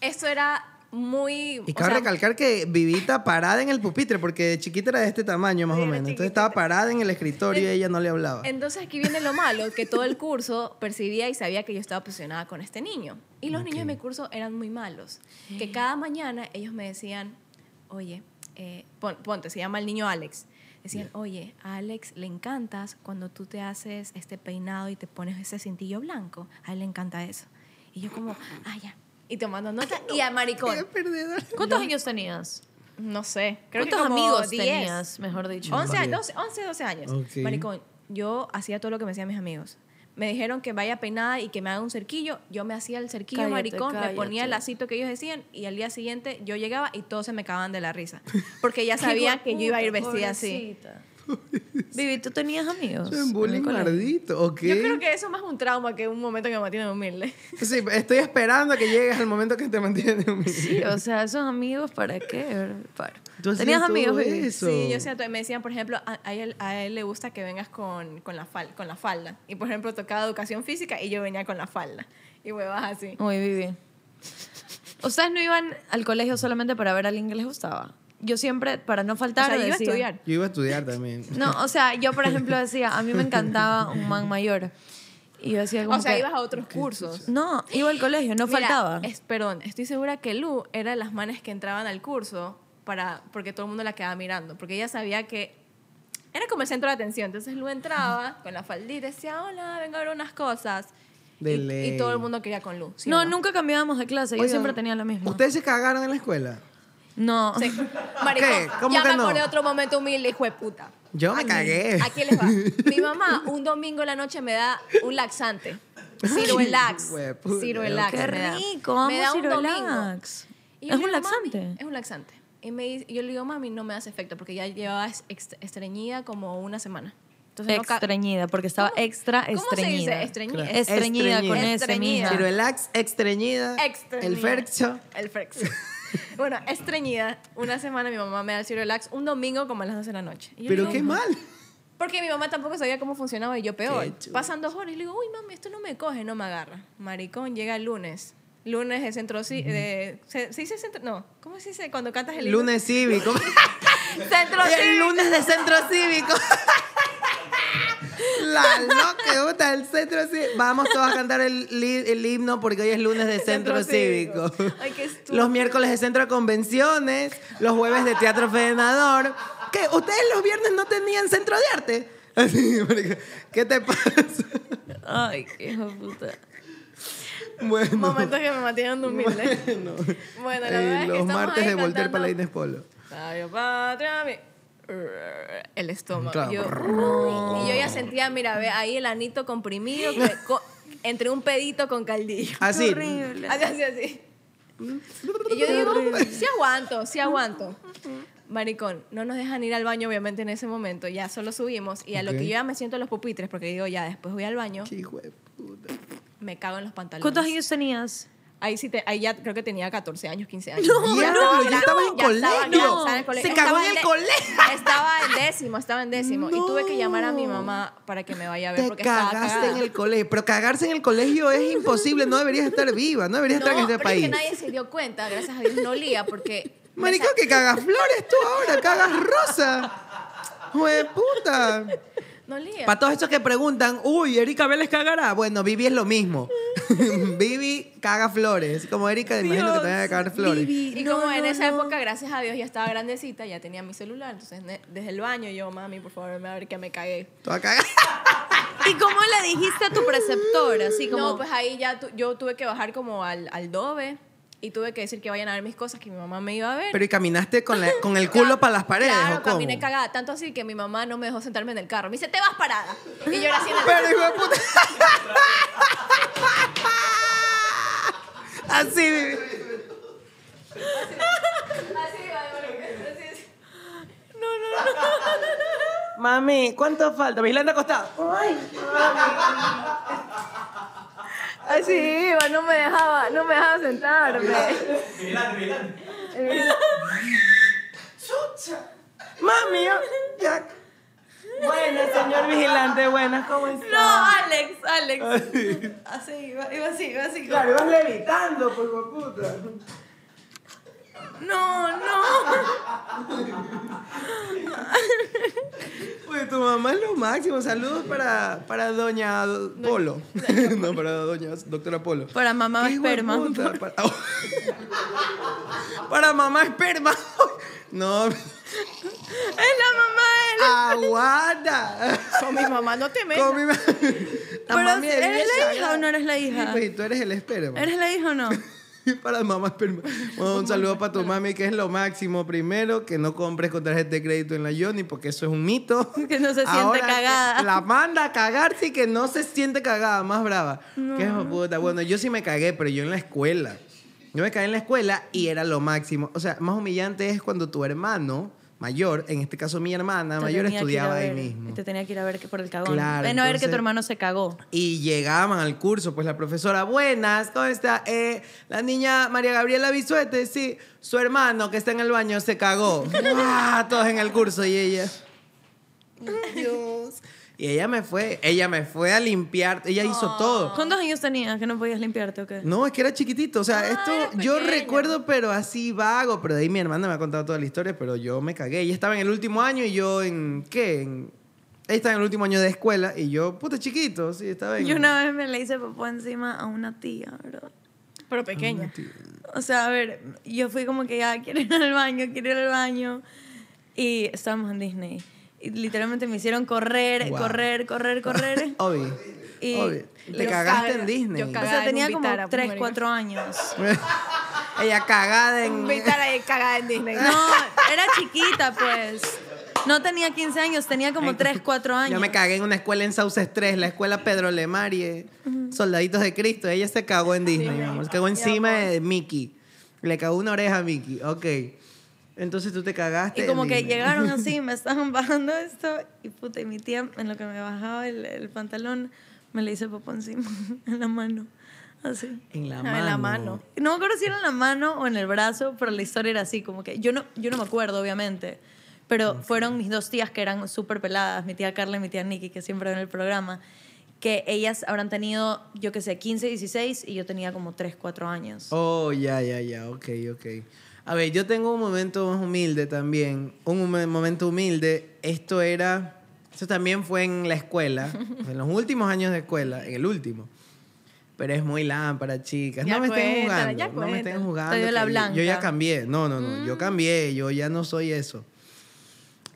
esto era muy... Y o cabe sea, recalcar que vivita parada en el pupitre, porque de chiquita era de este tamaño más o menos. Entonces estaba parada en el escritorio y ella no le hablaba. Entonces aquí viene lo malo, que todo el curso percibía y sabía que yo estaba obsesionada con este niño. Y los niños de mi curso eran muy malos. Que cada mañana ellos me decían, oye, eh, pon- ponte, se llama el niño Alex. Decían, oye, a Alex le encantas cuando tú te haces este peinado y te pones ese cintillo blanco. A él le encanta eso. Y yo como, ah, ya. Y tomando nota. y a maricón. ¿cuántos años tenías? No sé. Creo que ¿Cuántos como amigos 10. tenías, mejor dicho? 11 Varios. años, 12, 11, 12 años. Ok. Maricón, yo hacía todo lo que me decían mis amigos. Me dijeron que vaya peinada y que me haga un cerquillo. Yo me hacía el cerquillo, Cállate, maricón, me ponía el cállate. lacito que ellos decían y al día siguiente yo llegaba y todos se me cagaban de la risa. Porque ya sabían que yo iba a ir vestida así. Vivi, ¿tú tenías amigos? En bullying maldito, ¿ok? Yo creo que eso es más un trauma que un momento que me mantiene humilde. Sí, estoy esperando a que llegues al momento que te mantiene humilde. Sí, o sea, esos amigos, ¿para qué? Para. Tú ¿Tenías amigos, eso. Sí, yo siento, me decían, por ejemplo, a, a él, a él le gusta que vengas con, con, la fal- con la falda. Y, por ejemplo, tocaba educación física y yo venía con la falda. Y huevas así. Uy, Vivi. ¿Ustedes no iban al colegio solamente para ver a alguien que les gustaba? Yo siempre, para no O faltar, sea, yo iba a decía- estudiar. Yo iba a estudiar también. No, o sea, yo, por ejemplo, decía, a mí me encantaba un man mayor. Y yo decía como O sea, que- ibas a otros cursos. No, iba al colegio, no Mira, faltaba. es- perdón, estoy segura que Lu era de las manes que entraban al curso para, porque todo el mundo la quedaba mirando. Porque ella sabía que era como el centro de atención. Entonces Lu entraba con la faldita y decía, hola, vengo a ver unas cosas. De y, ley. y todo el mundo quería con Lu. ¿sí o no, nunca cambiábamos de clase, yo Oigan, siempre tenía la misma. ¿Ustedes se cagaron en la escuela? No. Sí. Maricón, ¿Qué? ¿Cómo ya que me no? acordé de otro momento humilde, hijo de puta. Yo me cagué. Aquí les va. Mi mamá un domingo en la noche me da un laxante. Ciruelax. Ciruelax Qué rico, Me da un domingo. Y ¿Es un laxante? Es un laxante. Y me, dice- yo le digo, mami, no me hace efecto porque ya llevaba estreñida como una semana. Entonces no Estreñida, porque estaba ¿Cómo? extra ¿Cómo se dice? estreñida. Estreñida. Claro. Estreñida con Estreñida. ese, Estreñida. mija. Cirelax, extrañida. Extrañida. El fercho. El frex. bueno, estreñida. Una semana mi mamá me da el Cirelax un domingo como a las 12 de la noche. Y yo Pero digo, qué mal. Porque mi mamá tampoco sabía cómo funcionaba y yo peor. Pasan dos horas y le digo, uy, mami, esto no me coge, no me agarra. Maricón, llega el lunes. Lunes de centro... De, ¿se, se dice centro? No. ¿Cómo se dice cuando cantas el? Lunes cívico. Centro el cívico. lunes de centro cívico. La loca, el centro cívico. Vamos todos a cantar el, el himno porque hoy es lunes de centro, Centro cívico. cívico. Ay, qué. Los miércoles de centro de convenciones, los jueves de teatro federador. ¿Qué? ¿Ustedes los viernes no tenían centro de arte? Así, ¿Qué te pasa? Ay, qué hijo de puta. Bueno. Momentos que me mantienen humilde. Bueno. Bueno, la Eh, verdad es que los martes de Voltaire para la Inés Polo. Sabio patria, mi- El estómago. Claro. Yo, uy, y yo ya sentía, mira, ve ahí el anito comprimido que- co- entre un pedito con caldillo. Así. Horrible. Así, así, así. Y yo digo, sí aguanto, sí aguanto. Maricón, no nos dejan ir al baño, obviamente, en ese momento. Ya solo subimos. Y a lo que yo ya me siento en los pupitres, porque digo, ya, después voy al baño, Qué hijo de puta. me cago en los pantalones. ¿Cuántos años tenías? Ahí sí, te, ahí ya creo que tenía 14 años, 15 años. No, ya estabas en Ya estaba en- colegio. estaba en colegio. Se cagó Estaba en el colegio. Estaba en décimo, estaba en décimo. Y tuve que llamar a mi No. mamá para que me vaya a ver Te porque estaba cagaste cagada. en el colegio. Pero cagarse en el colegio es imposible. No deberías estar viva. No deberías estar en No, este pero país. es que nadie se dio cuenta, gracias a Dios no olía porque... Marico, que cagas flores tú ahora. Cagas rosa. Jue puta. No olía. Para todos esos que preguntan, uy, Erika Vélez cagará. Bueno, Vivi es lo mismo. Vivi caga flores. Como Erika, imagino que te van a cagar flores. Y como en esa época, gracias a Dios, ya estaba grandecita, ya tenía mi celular. Entonces, desde el baño, yo, mami, por favor, a ver que me cagué. Toda cagada. ¿Y cómo le dijiste a tu preceptor? Así como... No, pues ahí ya tu- yo tuve que bajar como al, al dobe y tuve que decir que vayan a ver mis cosas, que mi mamá me iba a ver. Pero ¿y caminaste con, la- con el culo para las paredes Claro, o cómo? caminé cagada. Tanto así que mi mamá no me dejó sentarme en el carro. Me dice, te vas parada. Y yo era así en el Pero hijo de puta. Así, Vivi. Así iba, así, así. Mami, ¿cuánto falta? Vigilante acostado. Así iba, no me dejaba, no me dejaba sentarme. Mami, yo- ya. Buenas, señor vigilante, buenas, ¿cómo está? No, Alex, Alex. Así, iba, iba así, iba así. Claro, ibas levitando, por puta. No, no. Oye, tu mamá es lo máximo. Saludos para, para doña Polo. no, para doña doctora Polo. Para mamá esperma. Para, para mamá esperma. No, Es la mamá de él. aguanta. Con mi mamá no te metas. Con mi ma- La Pero, mami de ¿eres la hija o no eres la hija? pues, tú eres el esperma. ¿Eres la hija o no? Para mamá. Bueno, un saludo para tu mami, que es lo máximo. Primero, que no compres con tarjeta de crédito en la Yoni, porque eso es un mito. Que no se siente Ahora cagada. La manda a cagarse y que no se siente cagada, más brava. Qué hijo de puta. Bueno, yo sí me cagué, pero yo en la escuela. Yo me cagué en la escuela y era lo máximo. O sea, más humillante es cuando tu hermano mayor, en este caso mi hermana Te mayor, estudiaba ahí mismo. Y te tenía que ir a ver que por el cagón. Claro, Ven a ver que tu hermano se cagó. Y llegaban al curso, pues la profesora, buenas, ¿cómo está? Eh, la niña María Gabriela Bisuete, sí, su hermano que está en el baño se cagó. ¡Ah! Todos en el curso y ella. Dios. Y ella me fue, ella me fue a limpiar, ella hizo todo. ¿Cuántos años tenías que no podías limpiarte o qué? No, es que era chiquitito. O sea, Ah, esto yo recuerdo, pero así vago. Pero de ahí mi hermana me ha contado toda la historia, pero yo me cagué. Ella estaba en el último año y yo en. ¿Qué? En, ella estaba en el último año de escuela y yo, puta chiquito, sí, estaba en. Yo una vez me le hice popó encima a una tía, ¿verdad? Pero pequeña. O sea, a ver, yo fui como que ya quiero ir al baño, quiero ir al baño. Y estábamos en Disney. Y literalmente me hicieron correr, Wow. correr, correr, correr. Obvio. Y- obvio. Te cagaste caga- en Disney. yo o sea, en tenía como Vitara, pues, 3, marica. 4 años. Ella cagada en. Invitar a cagada en Disney. No, era chiquita, pues. No tenía 15 años, tenía como 3, 4 años. Yo me cagué en una escuela en Sauces 3, la escuela Pedro Lemarie, Soldaditos de Cristo. Ella se cagó en Disney, mi amor. Se cagó encima de Mickey. Le cagó una oreja a Mickey. Ok. Entonces tú te cagaste. Y como que llegaron así, me estaban bajando esto. Y puta, y mi tía, en lo que me bajaba el, el pantalón, me le hice popó encima, en la mano. Así. En la Ah, mano. en la mano. No me acuerdo si era en la mano o en el brazo, pero la historia era así, como que yo no, yo no me acuerdo, obviamente. Pero fueron mis dos tías que eran súper peladas, mi tía Carla y mi tía Nikki, que siempre ven el programa, que ellas habrán tenido, yo qué sé, 15, 16 y yo tenía como 3, 4 años. Oh, ya, ya, ya. Ok, ok. A ver, yo tengo un momento más humilde también. Un momen- momento humilde. Esto era. Esto también fue en la escuela. en los últimos años de escuela. En el último. Pero es muy lámpara, chicas. Ya no me estén cuéntala, jugando. ya no me estén jugando. Dio la que yo- Yo, blanca. ya cambié. No, no, no. Yo cambié. Yo ya no soy eso.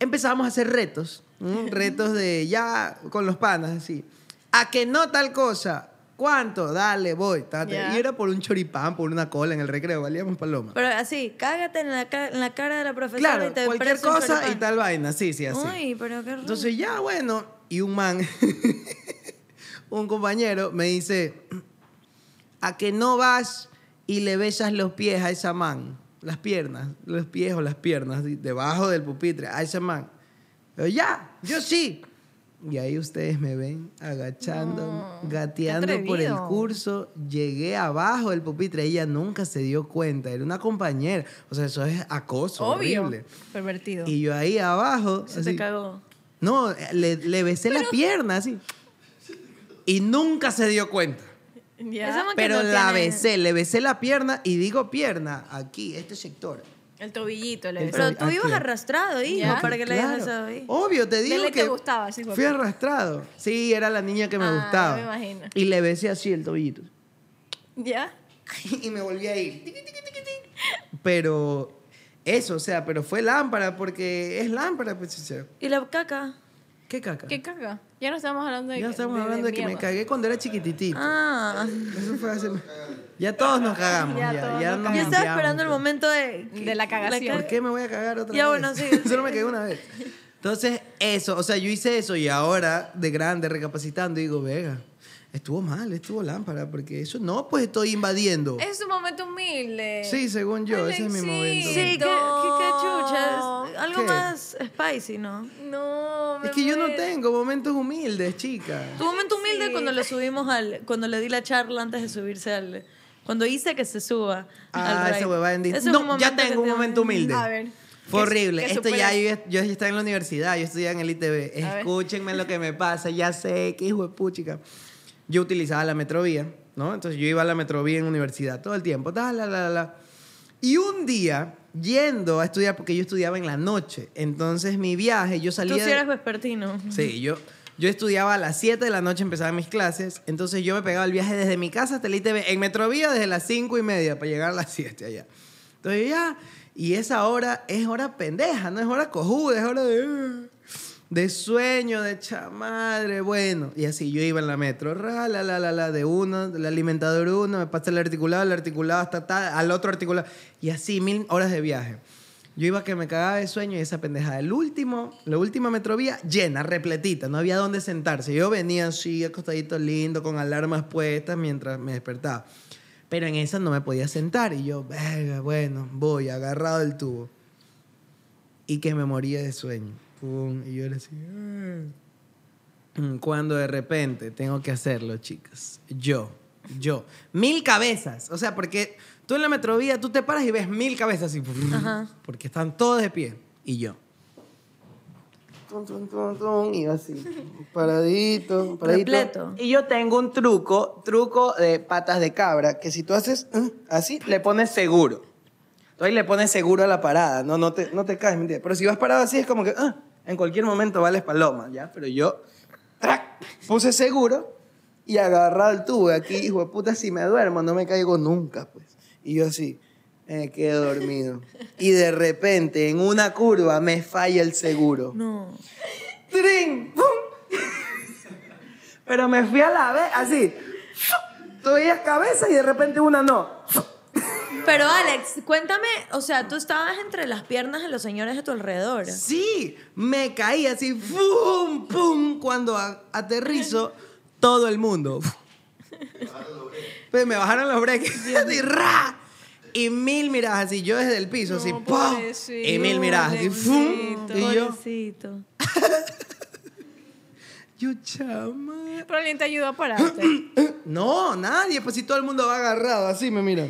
Empezamos a hacer retos. Retos de ya con los panas, así. A que no tal cosa. ¿Cuánto? Dale, voy. tate. Ya. Y era por un choripán, por una cola en el recreo. Valíamos paloma. Pero así, cágate en la, ca- en la cara de la profesora Claro, y te cualquier cosa y tal vaina. Sí, sí, así. Uy, pero qué raro. Entonces ya, bueno, y un man, un compañero me dice, a que no vas y le besas los pies a esa man, las piernas, los pies o las piernas, debajo del pupitre, a ese man. Yo, ya, yo sí. Y ahí ustedes me ven agachando, gateando por el curso. Llegué abajo del pupitre. Ella nunca se dio cuenta. Era una compañera. O sea, eso es acoso. Obvio. Horrible. Pervertido. Y yo ahí abajo. Se así, te cagó. no, le, le besé la pierna así. Y nunca se dio cuenta. Ya. Pero no la tiene- besé, le besé la pierna y digo pierna, aquí, este sector. El tobillito le El besó. Pero tú ibas arrastrado, hijo, Ya. para que le hayas besado ahí. Obvio, te digo que te gustaba, sí, fui arrastrado. Sí, era la niña que me Ah, gustaba. me imagino. Y le besé así el tobillito. ¿Ya? y me volví a ir. Pero eso, o sea, pero fue lámpara porque es lámpara, pues, o sea, ¿Y la caca? ¿Qué caca? ¿Qué caga? Ya no estamos hablando de ya que- estamos hablando de, que me mierda. cagué cuando era chiquititito. Ah. Eso fue hace... Ya todos nos cagamos. Ya Ya, todos ya nos nos Yo estaba limpiamos, esperando el momento de... De la cagación. ¿Por qué me voy a cagar otra Ya, vez? bueno, sí. Solo me cagué una vez. Entonces, eso, o sea, yo hice eso y ahora, de grande, recapacitando, digo, vega, estuvo mal, estuvo lámpara, porque eso no, pues estoy invadiendo. Es un momento humilde. Sí, según yo, ese es mi momento. Sí, qué, qué, qué chucha. es algo ¿Qué? más spicy, ¿no? No, me Es que yo no tengo momentos humildes, chica. Tu momento humilde Sí. cuando le subimos al... Cuando le di la charla antes de subirse al... Cuando hice que se suba Ah, al ride. huevada en Disney. Ese es un No, ya tengo un momento humilde. A ver. Fue ¿Qué- horrible. Esto ya, yo, yo ya estaba en la universidad, yo estudiaba en el ITV. A ver. Escúchenme lo que me pasa, ya sé, qué hijo de puchica. Yo utilizaba la metrovía, ¿no? Entonces yo iba a la metrovía en universidad todo el tiempo, ta, la, la, la. Y un día, yendo a estudiar, porque yo estudiaba en la noche, entonces mi viaje, yo salía... Tú sí eres vespertino. Sí, yo, yo estudiaba a las 7 de la noche, empezaban mis clases, entonces yo me pegaba el viaje desde mi casa hasta el ITV, en Metrovía desde las 5 y media para llegar a las 7 allá. Entonces ya, y esa hora es hora pendeja, no es hora cojuda, es hora de, de sueño, de chamadre, bueno. Y así yo iba en la metro, ra, la, la, la, la, de uno, del alimentador uno, me pasa el articulado, el articulado hasta tal, al otro articulado, y así mil horas de viaje. Yo iba que me cagaba de sueño y esa pendejada. El último, la última metrovía llena, repletita, no había dónde sentarse. Yo venía así, acostadito lindo, con alarmas puestas mientras me despertaba. Pero en esa no me podía sentar y yo, bueno, voy, agarrado del tubo. y que me moría de sueño. Pum, y yo le decía... "Ah". Cuando de repente tengo que hacerlo, chicas. Yo, yo. Mil cabezas. O sea, porque tú en la metrovía, tú te paras y ves mil cabezas y Ajá. porque están todos de pie. Y yo. Tum, tum, tum, tum, y así, paradito, paradito. Repleto. Y yo tengo un truco, truco de patas de cabra, que si tú haces uh, así, le pones seguro. Tú ahí le pones seguro a la parada, no, no, te, no te caes, mentira. Pero si vas parado así, es como que ah, en cualquier momento vales paloma, ¿ya? Pero yo, ¡trac! puse seguro y agarrado el tubo. Aquí, hijo de puta, si me duermo, no me caigo nunca, pues. Y yo así, me quedo dormido. Y de repente, en una curva, me falla el seguro. No. ¡Trin! ¡Pum! Pero me fui a la vez, así. Tú veías cabeza y de repente una no. Pero Alex, cuéntame, o sea, tú estabas entre las piernas de los señores de tu alrededor. Sí, me caí así, ¡pum! ¡pum! Cuando a- aterrizo, todo el mundo. Pues me bajaron los breaks, así, ¡ra! Y mil miradas así, yo desde el piso, así, ¡pum! Y mil miradas así, ¡fum! pobrecito. Y yo, Pobrecito. yo, chama. Pero alguien te ayudó a pararte. No, nadie, pues si todo el mundo va agarrado, así me mira.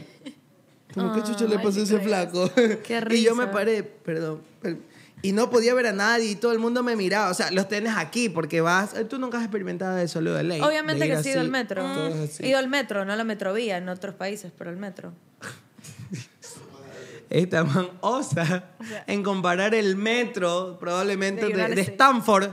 Como que chucho le pasó a ese flaco. Qué Y yo me risa. paré, perdón. per- Y no podía ver a nadie y todo el mundo me miraba. O sea, los tienes aquí porque vas. eh, Tú nunca has experimentado eso, lo de ley. Obviamente de que sí ido al metro. He ido al metro, no a la metrovía, en otros países, pero al metro. Esta man osa en comparar el metro, probablemente De. Stanford,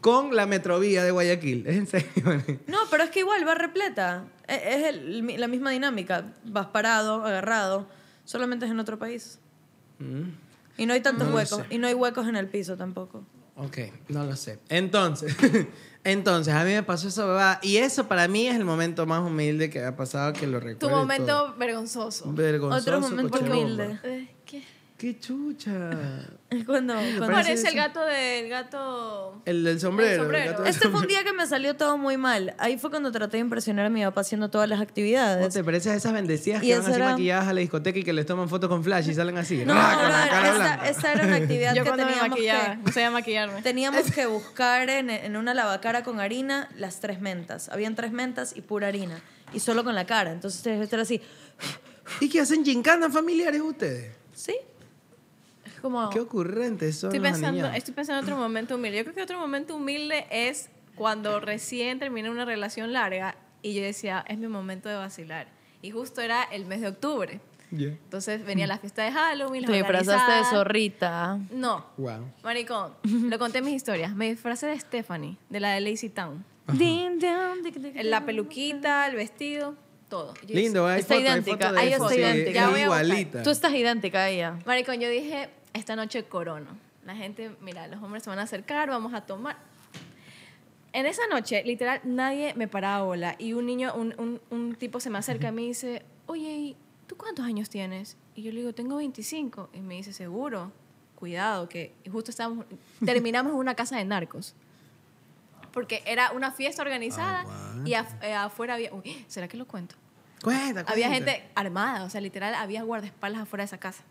con la metrovía de Guayaquil. Es en serio. No, pero es que igual va repleta. E- Es el- la misma dinámica. Vas parado, agarrado, solamente es en otro país. Mm, Y no hay tantos No huecos. sé. Y no hay huecos en el piso tampoco. Ok, no lo sé. Entonces, entonces a mí me pasó esa bebada. Y eso para mí es el momento más humilde que ha pasado que lo recuerdo. Tu momento vergonzoso. vergonzoso. Otro momento humilde. ¿Qué? Qué chucha. Es cuando... cuando- parece Parece el gato del gato. El del sombrero. El sombrero. gato del Este fue un sombrero. día que me salió todo muy mal. Ahí fue cuando traté de impresionar a mi papá haciendo todas las ¿No actividades. te pareces a esas bendecidas Y que van así era- maquilladas a la discoteca y que les toman fotos con flash y salen así? No, no, no, cara esa, esa era una actividad Yo que teníamos que... no sabía maquillarme. Teníamos que buscar en, en una lavacara con harina las tres mentas. Habían tres mentas y pura harina. Y solo con la cara. Entonces tenés que estar así. ¿Y qué hacen gincanas familiares ustedes? ¿Sí? Como. Qué ocurrentes son Estoy los pensando, estoy pensando en otro momento humilde. Yo creo que otro momento humilde es cuando recién terminé una relación larga y yo decía, es mi momento de vacilar. Y justo era el mes de octubre. Ya. Entonces venía la fiesta de Halloween. Te disfrazaste de zorrita. No, Wow. maricón. lo conté en mis historias. Me disfracé de Stephanie, de la de Lazy Town. Din, din, La peluquita, el vestido, todo. Yo Lindo, hay Está foto, hay idéntica, foto sí, es voy a buscar. igualita. Tú estás idéntica a ella. Maricón, yo dije, esta noche corono. La gente, mira, los hombres se van a acercar, vamos a tomar. En esa noche, literal, nadie me paraba bola. Y un niño, un, un- un tipo se me acerca y me dice, oye, ¿y ¿tú cuántos años tienes? Y yo le digo, tengo 25. Y me dice, seguro, cuidado, que y justo estábamos, terminamos en una casa de narcos. Porque era una fiesta organizada y af- eh, afuera había... Uy, ¿será que lo cuento? Cuenta, Había gente armada, o sea, literal, había guardaespaldas afuera de esa casa.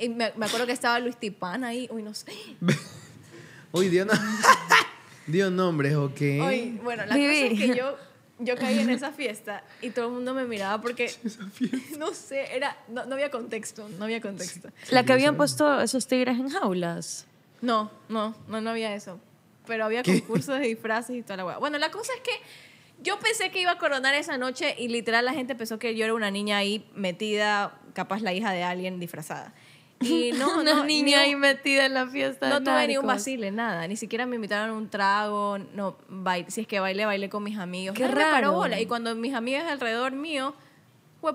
Y me, me acuerdo que estaba Luis Tipán ahí, uy, no sé. Uy, dio, no... dio nombres, ¿ok? Uy, bueno, la Vivi. cosa es que yo, yo caí en esa fiesta y todo el mundo me miraba porque, no sé, era, no, no había contexto, no había contexto. La que habían puesto esos tigres en jaulas. No, no, no, no había eso. Pero había concursos de disfraces y toda la hueá. Bueno, la cosa es que yo pensé que iba a coronar esa noche y literal la gente pensó que yo era una niña ahí metida, capaz la hija de alguien disfrazada. Y no, Una no, niña ni ahí un- metida en la fiesta. No tuve ni un vacile, nada. Ni siquiera me invitaron a un trago. No, bail- si es que bailé, bailé con mis amigos. Qué me paró raro. bola. Y cuando mis amigas alrededor mío,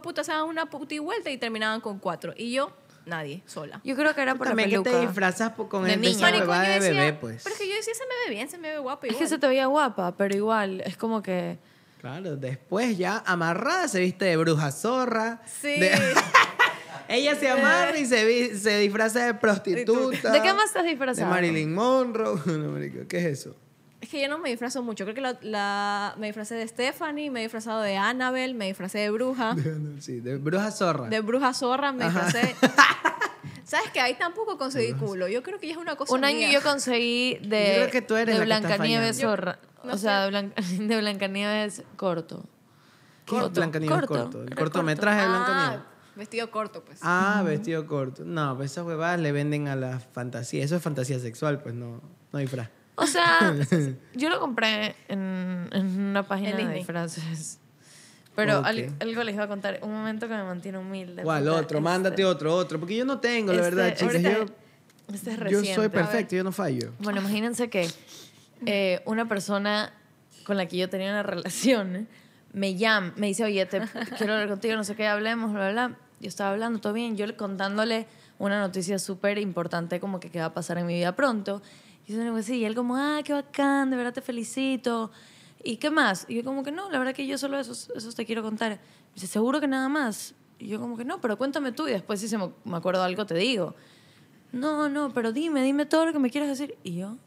puta, se daban una puta y vuelta y terminaban con cuatro. Y yo, nadie, sola. Yo creo que era por la También que peluca. te disfrazas con De el niña. Maricón, de decía- bebé, pues. Pero es que yo decía, se me ve bien, se me ve guapa Es que se te veía guapa, pero igual, es como que... Claro, después ya amarrada se viste de bruja zorra. Sí. de- Ella se amarra y se, disfraza de prostituta. ¿De qué más estás De disfrazada? Marilyn Monroe. No, marico, ¿Qué es eso? Es que yo no me disfrazo mucho. Creo que la, la- me disfracé de Stephanie, me he disfrazado de Annabelle, me disfracé de bruja. Sí, de bruja zorra. De bruja zorra me Ajá. disfracé. ¿Sabes que Ahí tampoco conseguí culo. Yo creo que ya es una cosa Un año mía. yo conseguí de, Yo creo que tú eres de Blancanieves zorra. no o sé. sea, de, Blanca, de Blancanieves corto. ¿Qué es Blancanieves corto? El era cortometraje de Blancanieves. Ah, vestido corto, pues. Ah, vestido corto. No, pues esas huevadas le venden a la fantasía. Eso es fantasía sexual, pues no, no disfraz. O sea, yo lo compré en, en una página En de Disney. disfraces. Pero Ok. al- algo les iba a contar. Un momento que me mantiene humilde. ¿Cuál otro? este- Mándate otro, otro. Porque yo no tengo, la este- verdad, chicas. Yo, este es yo soy perfecto, yo no fallo. Bueno, imagínense que eh, una persona con la que yo tenía una relación me llama, me dice, oye, te, quiero hablar contigo, no sé qué, hablemos, bla, bla, bla. Yo estaba hablando, todo bien, yo le- contándole una noticia súper importante como que, que va a pasar en mi vida pronto. Y yo sí, y él como, ah, qué bacán, de verdad te felicito. ¿Y qué más? Y yo como que no, la verdad que yo solo eso, eso te quiero contar. Me dice, ¿seguro que nada más? Y yo como que no, pero cuéntame tú y después si se me, me acuerdo algo te digo. No, no, pero dime, dime todo lo que me quieras decir. Y yo,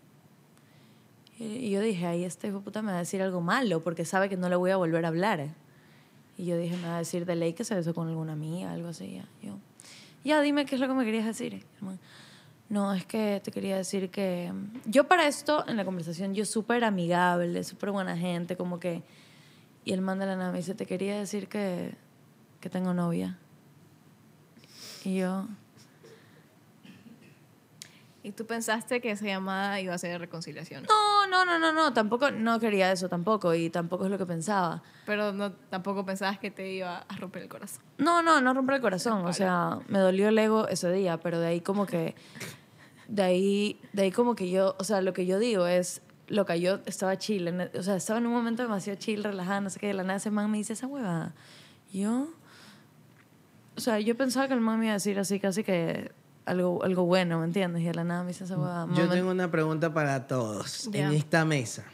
y yo dije, ahí este hijo puta me va a decir algo malo porque sabe que no le voy a volver a hablar. Y yo dije, me va a decir de ley que se besó con alguna amiga, algo así. Yo, ya dime qué es lo que me querías decir. No, es que te quería decir que... Yo para esto, en la conversación, yo súper amigable, súper buena gente, como que... Y el man de la nada me dice, te quería decir que, que tengo novia. Y yo... Y tú pensaste que esa llamada iba a ser de reconciliación. No, no, no, no, no, tampoco, no quería eso tampoco y tampoco es lo que pensaba. Pero no, tampoco pensabas que te iba a romper el corazón. No, no, no romper el corazón. O sea, me dolió el ego ese día, pero de ahí como que. De ahí, de ahí como que yo. O sea, lo que yo digo es. Lo que yo estaba chill. en- o sea, estaba en un momento demasiado chill, relajada, no sé qué. De la nada ese man me dice esa huevada. Yo. O sea, yo pensaba que el man me iba a decir así, casi que. Algo, algo bueno, ¿me entiendes? Y de la nada me dice esa huevada. Yo tengo una pregunta para todos Ya. en esta mesa.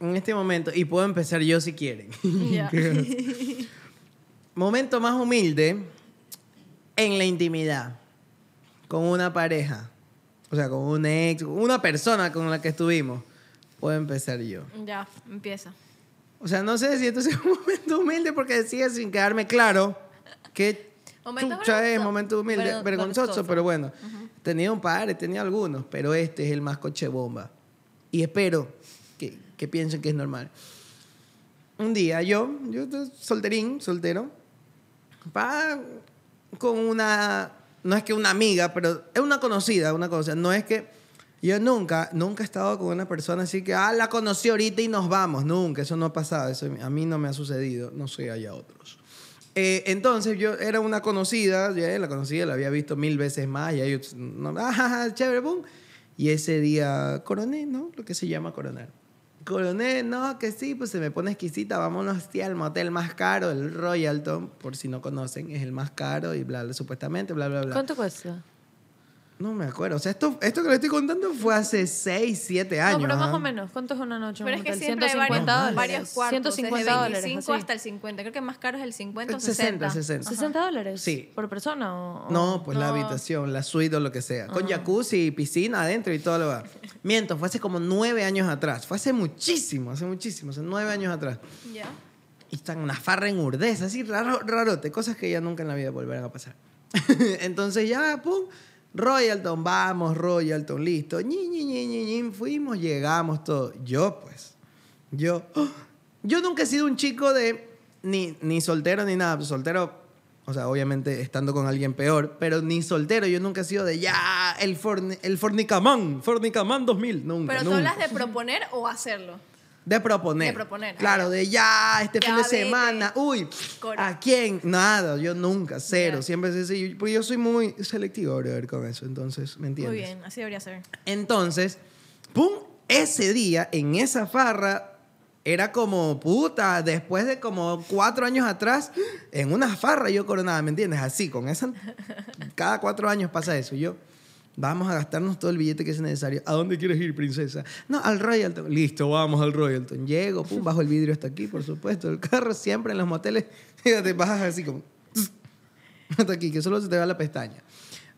En este momento, y puedo empezar yo si quieren. Ya. Momento más humilde en la intimidad con una pareja, o sea, con un ex, una persona con la que estuvimos. Puedo empezar yo. ya, empieza. O sea, no sé si esto es un momento humilde porque decía sin quedarme claro que Momento vergonzoso. momento humilde, Vergon- vergonzoso, vergonzoso. pero bueno. Tenía un par, tenía algunos, pero este es el más coche bomba. Y espero que, que piensen que es normal. Un día yo, yo solterín, soltero, pa, con una, no es que una amiga, pero es una conocida, una conocida. No es que yo nunca, nunca he estado con una persona así que, ah, la conocí ahorita y nos vamos. Nunca, eso no ha pasado, eso a mí no me ha sucedido, no sé, haya otros. Eh, entonces yo era una conocida, ya la conocía, la había visto mil veces más, y yo, no, ah, chévere, pum. Y ese día coroné, ¿no? Lo que se llama coronar. Coroné, no, que sí, pues se me pone exquisita, vámonos tía, al motel más caro, el Royalton, por si no conocen, es el más caro y bla, supuestamente, bla, bla, bla. ¿Cuánto cuesta? No me acuerdo, o sea, esto, esto que le estoy contando fue hace 6, 7 años. no, pero más ¿ah? o menos. ¿Cuánto es una noche? Pero es que siempre hay 150 varios, dólares. varios cuartos. 150 desde dólares. 25 así. hasta el 50. Creo que más caro es el 50 o 60, 60. 60. ¿60 dólares? Sí. ¿Por persona o...? No, pues la No. habitación, la suite o lo que sea. Ah. Con jacuzzi, piscina adentro y todo lo va. Miento, fue hace como nueve años atrás. Fue hace muchísimo, hace muchísimo, hace nueve años atrás. Ya. Y están una farra en urdesa, así raro, rarote, cosas que ya nunca en la vida volverán a pasar. Entonces ya, pum, Royalton, vamos, Royalton, listo. Ñi, Ñi, Ñi, fuimos, llegamos, todo. Yo, pues, yo, ¡oh! yo nunca he sido un chico de ni, ni soltero ni nada. Soltero, o sea, obviamente estando con alguien peor, pero ni soltero, yo nunca he sido de ya, el, forni, el fornicamán, fornicamán 2000, nunca. Pero tú nunca. hablas de proponer o hacerlo. De proponer. De proponer, Claro, de ya, este Ya, fin de vete. semana. Uy, Coro. ¿a quién? Nada, yo nunca, cero. Ya. Siempre es así. Porque yo soy muy selectivo, brother, con eso. Entonces, ¿me entiendes? Muy bien, así debería ser. Entonces, pum, ese día, en esa farra, era como, puta, después de como cuatro años atrás, en una farra yo coronaba, ¿me entiendes? Así, con esa... Cada cuatro años pasa eso. Yo, vamos a gastarnos todo el billete que es necesario. ¿A dónde quieres ir, princesa? No, al Royalton. Listo, vamos al Royalton. Llego, pum, bajo el vidrio hasta aquí, por supuesto. El carro siempre en los moteles, te bajas así como... Hasta aquí, que solo se te va la pestaña.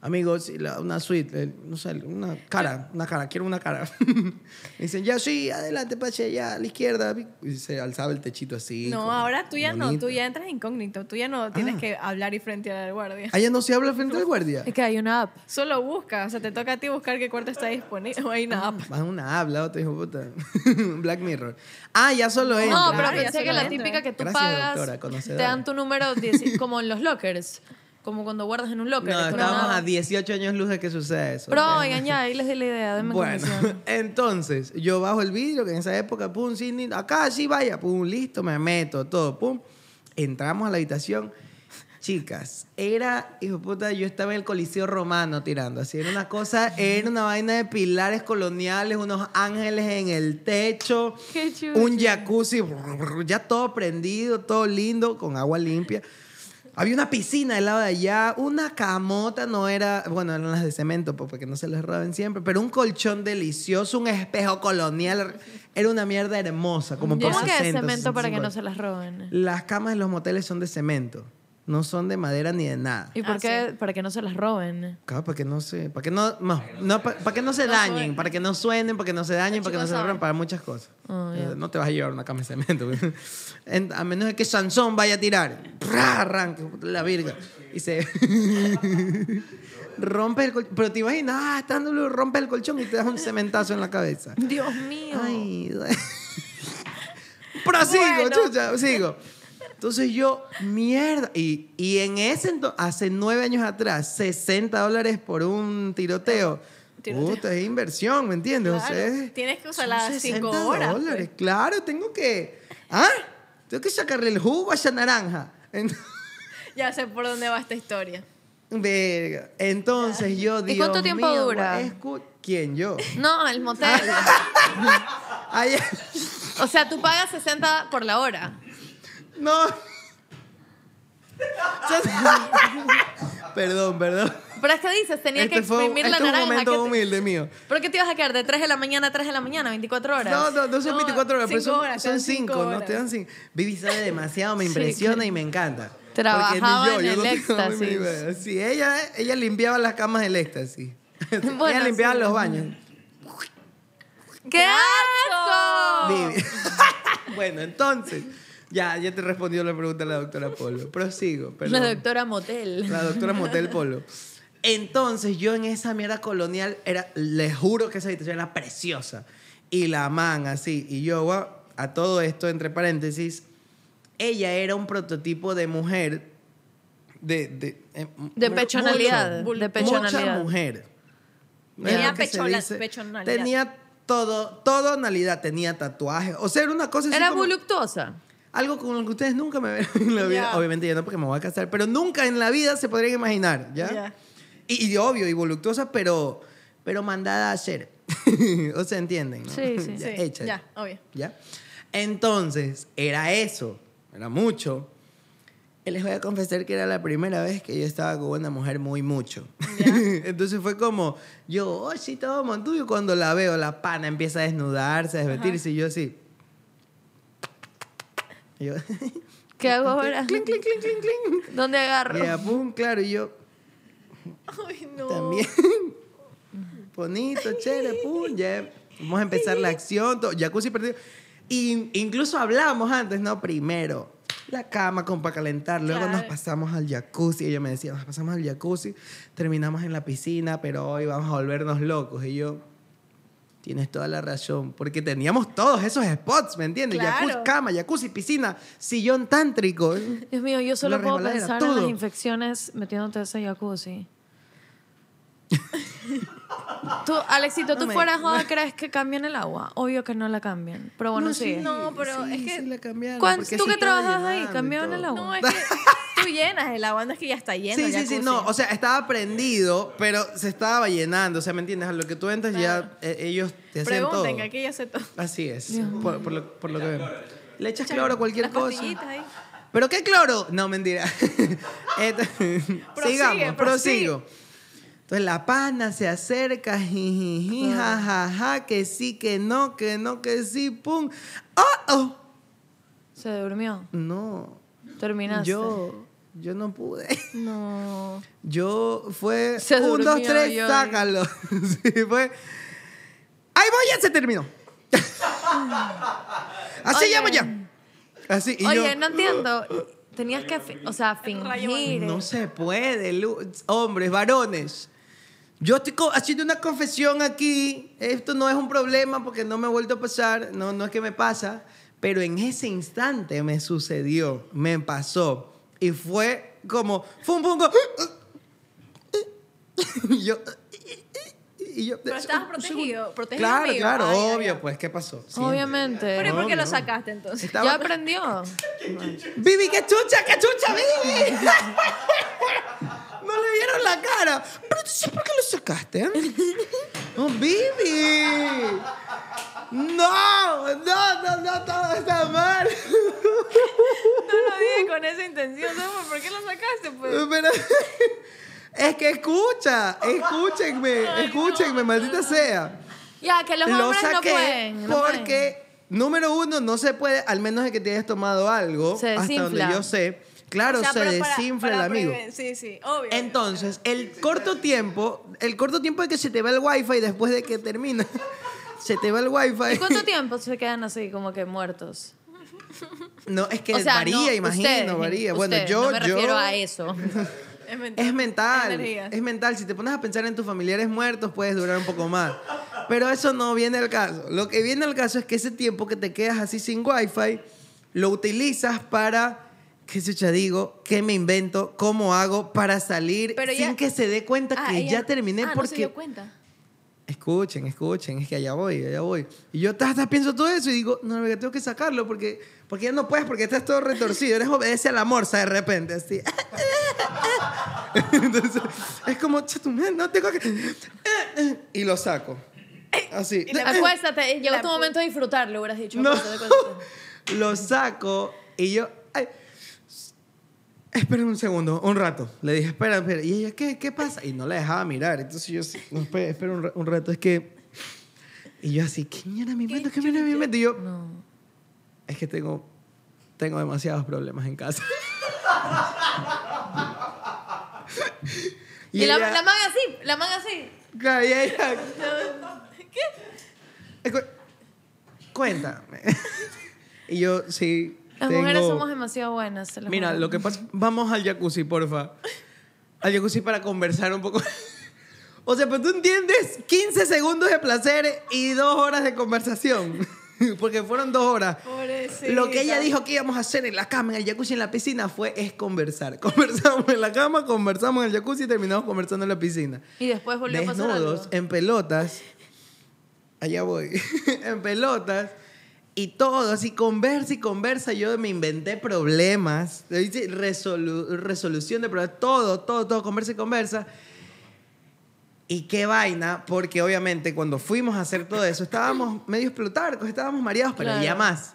Amigos, la- una suite, no sé, una cara, una cara, quiero una cara. Me dicen, ya sí, adelante, pache, ya, a la izquierda. Y se alzaba el techito así. No, como ahora tú ya no, bonito. tú ya entras incógnito, tú ya no tienes Ah. que hablar y frente al guardia. Allá no se habla frente al guardia. Es que hay una app. Solo busca, o sea, te toca a ti buscar qué cuarto está disponible. O hay una app. Vas a una habla, otra hijo puta. Black Mirror. Ah, ya solo entra. No, pero ya pensé solo que la entra. típica que tú Gracias, pagas doctora, te dan tu número 10 como en los lockers, como cuando guardas en un locker. No, estábamos a 18 años luz de que suceda eso. Pero ¿ok? oigan, ya, ahí les di la idea, denme Bueno, entonces, yo bajo el vidrio, que en esa época, pum, sí, acá sí vaya, pum, listo, me meto, todo, pum. Entramos a la habitación. Chicas, era, hijo puta, yo estaba en el Coliseo Romano tirando, así, era una cosa, era una vaina de pilares coloniales, unos ángeles en el techo, Qué un jacuzzi, ya todo prendido, todo lindo, con agua limpia. Había una piscina del lado de allá, una camota, no era, bueno, eran las de cemento, pues, porque no se les roben siempre, pero un colchón delicioso, un espejo colonial, era una mierda hermosa, como por ¿Cómo que de 60, cemento para que 65. no se las roben? Las camas de los moteles son de cemento, no son de madera ni de nada. ¿Y por Ah, qué? Para que no se las roben. Claro, para que no se, para que no, no, no, pa- para, que no se dañen, para que no suenen, para que no se dañen, para que no se rompan, para muchas cosas. Ah, Eh, no te vas a llevar una cama de cemento. En- a menos de que Sansón vaya a tirar. ¡Pra! Arranque la virga. Y se rompe el colchón. Pero te imaginas, ah, está dándole, rompe el colchón y te das un cementazo en la cabeza. Dios mío. Ay, prosigo, Bueno. chucha, sigo. Entonces yo, mierda. Y, y en ese entonces, hace nueve años atrás, 60 dólares por un tiroteo. Tiroteo. Puta, es inversión, ¿me entiendes? Claro, O sea, es- tienes que usar las 60 cinco horas, pues. dólares. Claro, tengo que. ¿Ah? Tengo que sacarle el jugo a esa naranja. Ya sé por dónde va esta historia. Verga. Entonces yo ¿Y digo. cuánto tiempo dura? ¿Quién? Yo. No, el motel. O sea, tú pagas 60 por la hora. No. perdón, perdón. Pero es que dices, tenía que Este fue, exprimir la este es un naranja. momento ¿qué te- humilde mío. ¿Pero qué te ibas a quedar? ¿De 3 de la mañana a 3 de la mañana? ¿24 horas? No, no, no son No, 24 horas, pero son, horas, te son dan cinco 5, ¿no? Te dan 5. Vivi sabe demasiado, me impresiona y me encanta. Trabajaba ni en el no tengo éxtasis. Sí, ella, ella limpiaba las camas del éxtasis. Bueno, ella limpiaba sí. los baños. ¡Qué asco! Vivi. bueno, entonces, ya, ya te respondió la pregunta la doctora Polo. Prosigo, perdón. La doctora Motel. La doctora Motel Polo. Entonces, yo en esa mierda colonial, era, les juro que esa habitación era preciosa. Y la man así. Y yo, guau, a todo esto, entre paréntesis, ella era un prototipo de mujer. De, de, eh, De pechonalidad, mucho, de pechonalidad. Mucha mujer. Tenía pechonalidad. Tenía todo, todo nalidad, tenía tatuajes. O sea, era una cosa así Era como- voluptuosa. Algo con lo que ustedes nunca me ven en la vida. Obviamente ya no porque me voy a casar, pero nunca en la vida se podrían imaginar, ¿ya? Y, y obvio, y voluptuosa, pero, pero mandada a hacer. o sea, entienden, ¿no? Sí, sí. Ya, Sí, hecha. ya, obvio. ¿Ya? Entonces, era eso, era mucho. Y les voy a confesar que era la primera vez que yo estaba con una mujer muy mucho. Entonces fue como, yo, oh, sí, todo montuyo. Cuando la veo, la pana empieza a desnudarse, a desvestirse, y yo así. Y yo, ¿Qué hago ahora? clink, clink, clink, clink, clink. ¿Dónde agarro? Y ella, pum, claro, y yo Ay, no. también. Bonito, chévere, pum, ya vamos a empezar la acción, todo, jacuzzi perdido. Y incluso hablamos antes, ¿no? Primero, la cama como para calentar, luego nos pasamos al jacuzzi. Ella me decía, nos pasamos al jacuzzi, terminamos en la piscina, pero hoy vamos a volvernos locos. Y yo, tienes toda la razón, porque teníamos todos esos spots, ¿me entiendes? Claro. Jacuzzi, cama, jacuzzi, piscina, sillón tántrico. Dios mío, yo solo puedo pensar en las infecciones metiéndote a ese jacuzzi. tú, Alexito, ¿tú No me- fuera joda crees que cambian el agua? Obvio que no la cambian. Pero bueno, sí. no, pero Sí, es que- sí la cambiaron, ¿Cuán- porque tú que trabajas ahí, cambiaban el agua? No, es que tú llenas el agua, no es que ya está lleno. Sí, sí, sí, no. O sea, estaba prendido, pero se estaba llenando. O sea, ¿me entiendes? A lo que tú entras ya eh, ellos te hacen todo. Pregunten, que aquí ya sé todo. Así es, por, por lo, por lo que veo. Le echas cloro a cualquier Las cosa. ahí. ¿Pero qué cloro? No, mentira. Sigamos, prosigue. prosigo. Entonces la pana se acerca, jijiji, jajaja, que sí, que no, que no, que sí, pum. ¡Oh, oh! Se durmió. No. Terminaste. Yo Yo no pude. No. Yo fue Se un, dos, durmió, tres, yo- sácalo. sí, fue. Ahí voy, ya se terminó. Así Oye. llamo ya. Así, y Oye, yo, no entiendo. Tenías que, o sea, fingir. no se puede, hombres, varones. Yo estoy haciendo una confesión aquí. Esto no es un problema porque no me ha vuelto a pasar. No, no es que me pasa. Pero en ese instante me sucedió, me pasó. Y fue como, fue un poco. Y yo. Y yo Pero estabas un segundo. protegido, protegido Claro, amigo. claro, Ay, obvio, ay. pues, ¿qué pasó? Siempre. Obviamente. Pero ¿y por qué Obvio. lo sacaste entonces? Estaba- Ya aprendió. Vivi, qué chucha, qué chucha, Vivi. No le vieron la cara. Pero entonces, ¿por qué lo sacaste? Oh, Vivi. No, no, no, no, todo está mal. No lo dije con esa intención, ¿sabes? ¿Por qué lo sacaste, pues? Pero, es que escucha, escúchenme, escúchenme, maldita sea. Ya, que los lo hombres no pueden. no porque, número uno, no se puede, al menos de que te hayas tomado algo, Se hasta donde desinfla. yo sé. Claro, O sea, se pero para- desinfla para el amigo. preven- Sí, sí, obvio. Entonces, el corto tiempo, el corto tiempo de que se te va el wifi después de que termina, se te va el wifi. ¿Y cuánto tiempo se quedan así como que muertos? No, es que o sea, varía, no, imagino, ustedes, varía. bueno, ustedes, yo, no me yo refiero a eso. es mental. es mental, Energía. es mental. Si te pones a pensar en tus familiares muertos, puedes durar un poco más. Pero eso no viene al caso. Lo que viene al caso es que ese tiempo que te quedas así sin wifi, lo utilizas para, qué yo digo, qué me invento, cómo hago para salir Pero sin que se dé cuenta Ah, que ella- ya terminé ah, no porque... se dio cuenta. Escuchen, escuchen, es que allá voy, allá voy. Y yo ta, ta, pienso todo eso y digo, no, verga, tengo que sacarlo porque, porque ya no puedes, porque estás todo retorcido. Eres obedece a la morsa de repente, así. Entonces, es como, "Cha, tu madre, no tengo que. Y lo saco. Así. Acuéstate, llegó tu momento de disfrutarlo, hubieras dicho. No. Lo saco y yo. Espera un segundo, un rato. Le dije, espera, espera. Y ella, ¿qué, qué pasa? Y no la dejaba mirar. Entonces yo, espera, espera un, ra- un rato. Es que. Y yo así, ¿qué mierda me invento? ¿Qué mierda me invento? Y yo, No. es que tengo, tengo demasiados problemas en casa. Y, la, ella- la manga así, la manga así. Claro, y ella, ¿Qué? Cuéntame. y yo, sí. Las tengo- mujeres somos demasiado buenas. se Mira, lo que pasa. Vamos al jacuzzi, porfa. Al jacuzzi para conversar un poco. O sea, pero tú entiendes 15 segundos de placer y dos horas de conversación. Porque fueron dos horas. Pobrecita. Lo que ella dijo que íbamos a hacer en la cama, en el jacuzzi, en la piscina, fue es conversar. Conversamos en la cama, conversamos en el jacuzzi y terminamos conversando en la piscina. Y después volvió a pasar algo. Desnudos, en pelotas. Allá voy. en pelotas. Y todo, así conversa y conversa. Yo me inventé problemas. Resolu- resolución de problemas. Todo, todo, todo, conversa y conversa. Y qué vaina, porque obviamente cuando fuimos a hacer todo eso, estábamos medio explotarcos, estábamos mareados, pero Claro. había más.